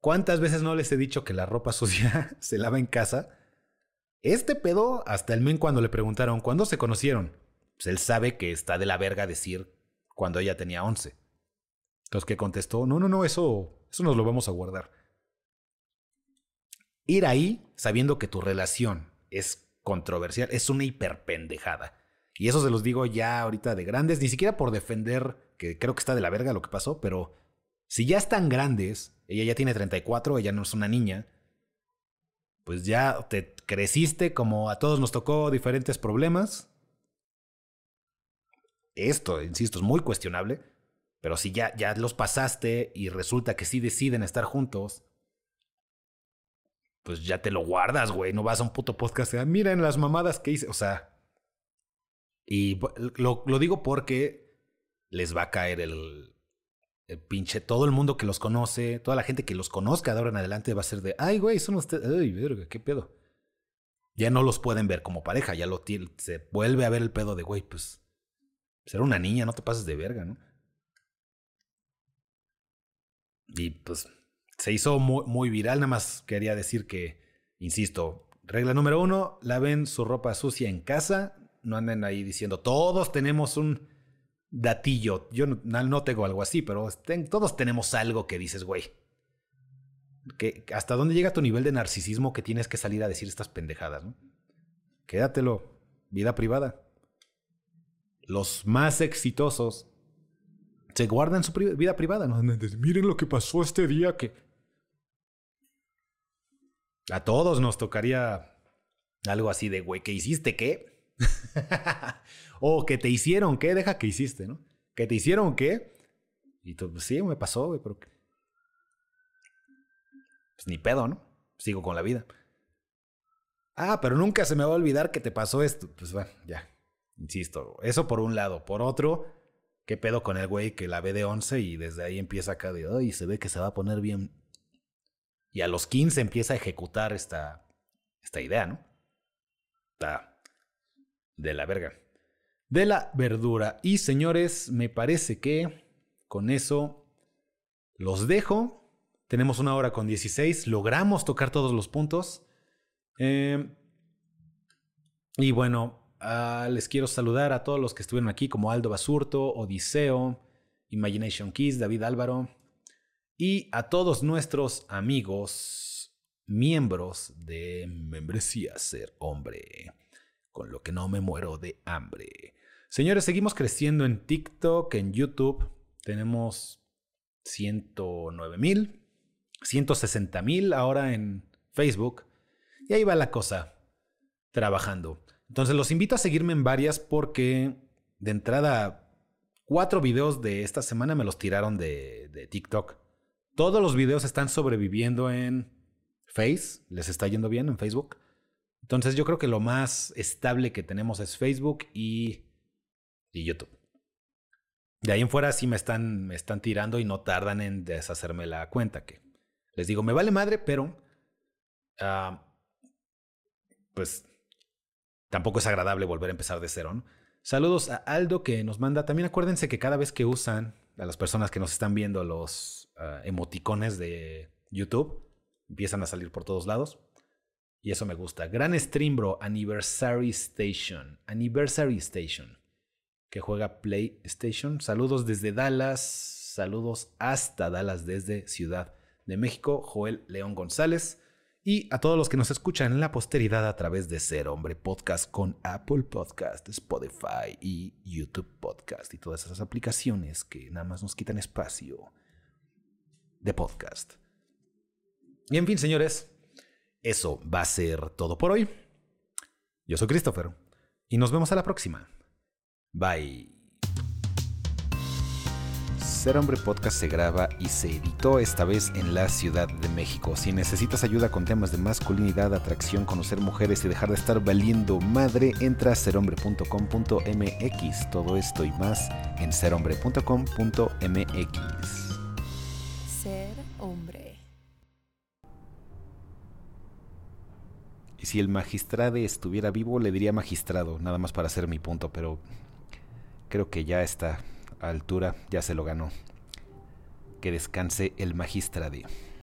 ¿Cuántas veces no les he dicho que la ropa sucia se lava en casa? Este pedo, hasta el men cuando le preguntaron, ¿cuándo se conocieron? Pues él sabe que está de la verga decir cuando ella tenía 11. Entonces, ¿qué contestó? No, no, no, eso, eso nos lo vamos a guardar. Ir ahí sabiendo que tu relación es controversial es una hiperpendejada. Y eso se los digo ya ahorita de grandes, ni siquiera por defender, que creo que está de la verga lo que pasó, pero si ya están grandes, ella ya tiene 34, ella no es una niña, pues ya te creciste como a todos nos tocó diferentes problemas. Esto, insisto, es muy cuestionable, pero si ya, ya los pasaste y resulta que sí deciden estar juntos, pues ya te lo guardas, güey. No vas a un puto podcast y ah, miren las mamadas que hice. O sea. Y lo digo porque les va a caer el, el pinche, todo el mundo que los conoce, toda la gente que los conozca de ahora en adelante va a ser de, ay, güey, son ustedes, ay, verga, qué pedo. Ya no los pueden ver como pareja, ya se vuelve a ver el pedo de, güey, pues, ser una niña, no te pases de verga, ¿no? Y pues, se hizo muy, muy viral, nada más quería decir que, insisto, regla número uno, laven su ropa sucia en casa, no anden ahí diciendo, todos tenemos un datillo. Yo no, tengo algo así, pero todos tenemos algo que dices, güey. Que, ¿Hasta dónde llega tu nivel de narcisismo que tienes que salir a decir estas pendejadas? ¿no? Quédatelo. Vida privada. Los más exitosos se guardan su vida privada. ¿no? Miren lo que pasó este día que... A todos nos tocaría algo así de, güey, ¿qué hiciste? ¿Qué? O que te hicieron qué, deja que hiciste, ¿no? Que te hicieron qué. Y tú, pues sí, me pasó, güey, pero. Pues ni pedo, ¿no? Sigo con la vida. Ah, pero nunca se me va a olvidar que te pasó esto. Pues bueno, ya. Insisto, eso por un lado. Por otro, ¿qué pedo con el güey que la ve de 11 y desde ahí empieza acá de, ay, se ve que se va a poner bien. Y a los 15 empieza a ejecutar esta, esta idea, ¿no? Está de la verga. De la verdura. Y señores, me parece que con eso los dejo. Tenemos una hora con 16. Logramos tocar todos los puntos. Eh, y bueno, ah, les quiero saludar a todos los que estuvieron aquí, como Aldo Basurto, Odiseo, Imagination Kiss, David Álvaro, y a todos nuestros amigos, miembros de Membresía Ser Hombre, con lo que no me muero de hambre. Señores, seguimos creciendo en TikTok, en YouTube. Tenemos 109 mil, 160 mil ahora en Facebook. Y ahí va la cosa, trabajando. Entonces los invito a seguirme en varias porque de entrada cuatro videos de esta semana me los tiraron de, TikTok. Todos los videos están sobreviviendo en Face, les está yendo bien en Facebook. Entonces yo creo que lo más estable que tenemos es Facebook y, y YouTube. De ahí en fuera sí me están, me están tirando y no tardan en deshacerme la cuenta. Que les digo, me vale madre, pero ah, pues tampoco es agradable volver a empezar de cero. Saludos a Aldo que nos manda. También acuérdense que cada vez que usan a las personas que nos están viendo los uh, emoticones de YouTube, empiezan a salir por todos lados. Y eso me gusta. Gran stream, bro. Anniversary Station. Anniversary Station. Que juega PlayStation. Saludos desde Dallas. Saludos hasta Dallas desde Ciudad de México. Joel León González. Y a todos los que nos escuchan en la posteridad a través de Ser Hombre Podcast con Apple Podcast, Spotify y YouTube Podcast y todas esas aplicaciones que nada más nos quitan espacio de podcast. Y en fin, señores, eso va a ser todo por hoy. Yo soy Christopher y nos vemos a la próxima. Bye. Ser Hombre Podcast se graba y se editó esta vez en la Ciudad de México. Si necesitas ayuda con temas de masculinidad, atracción, conocer mujeres y dejar de estar valiendo madre, entra a serhombre.com.mx. Todo esto y más en serhombre.com.mx. Ser hombre. Y si el magistrade estuviera vivo, le diría magistrado, nada más para hacer mi punto, pero creo que ya está a altura, ya se lo ganó. Que descanse el magistrade.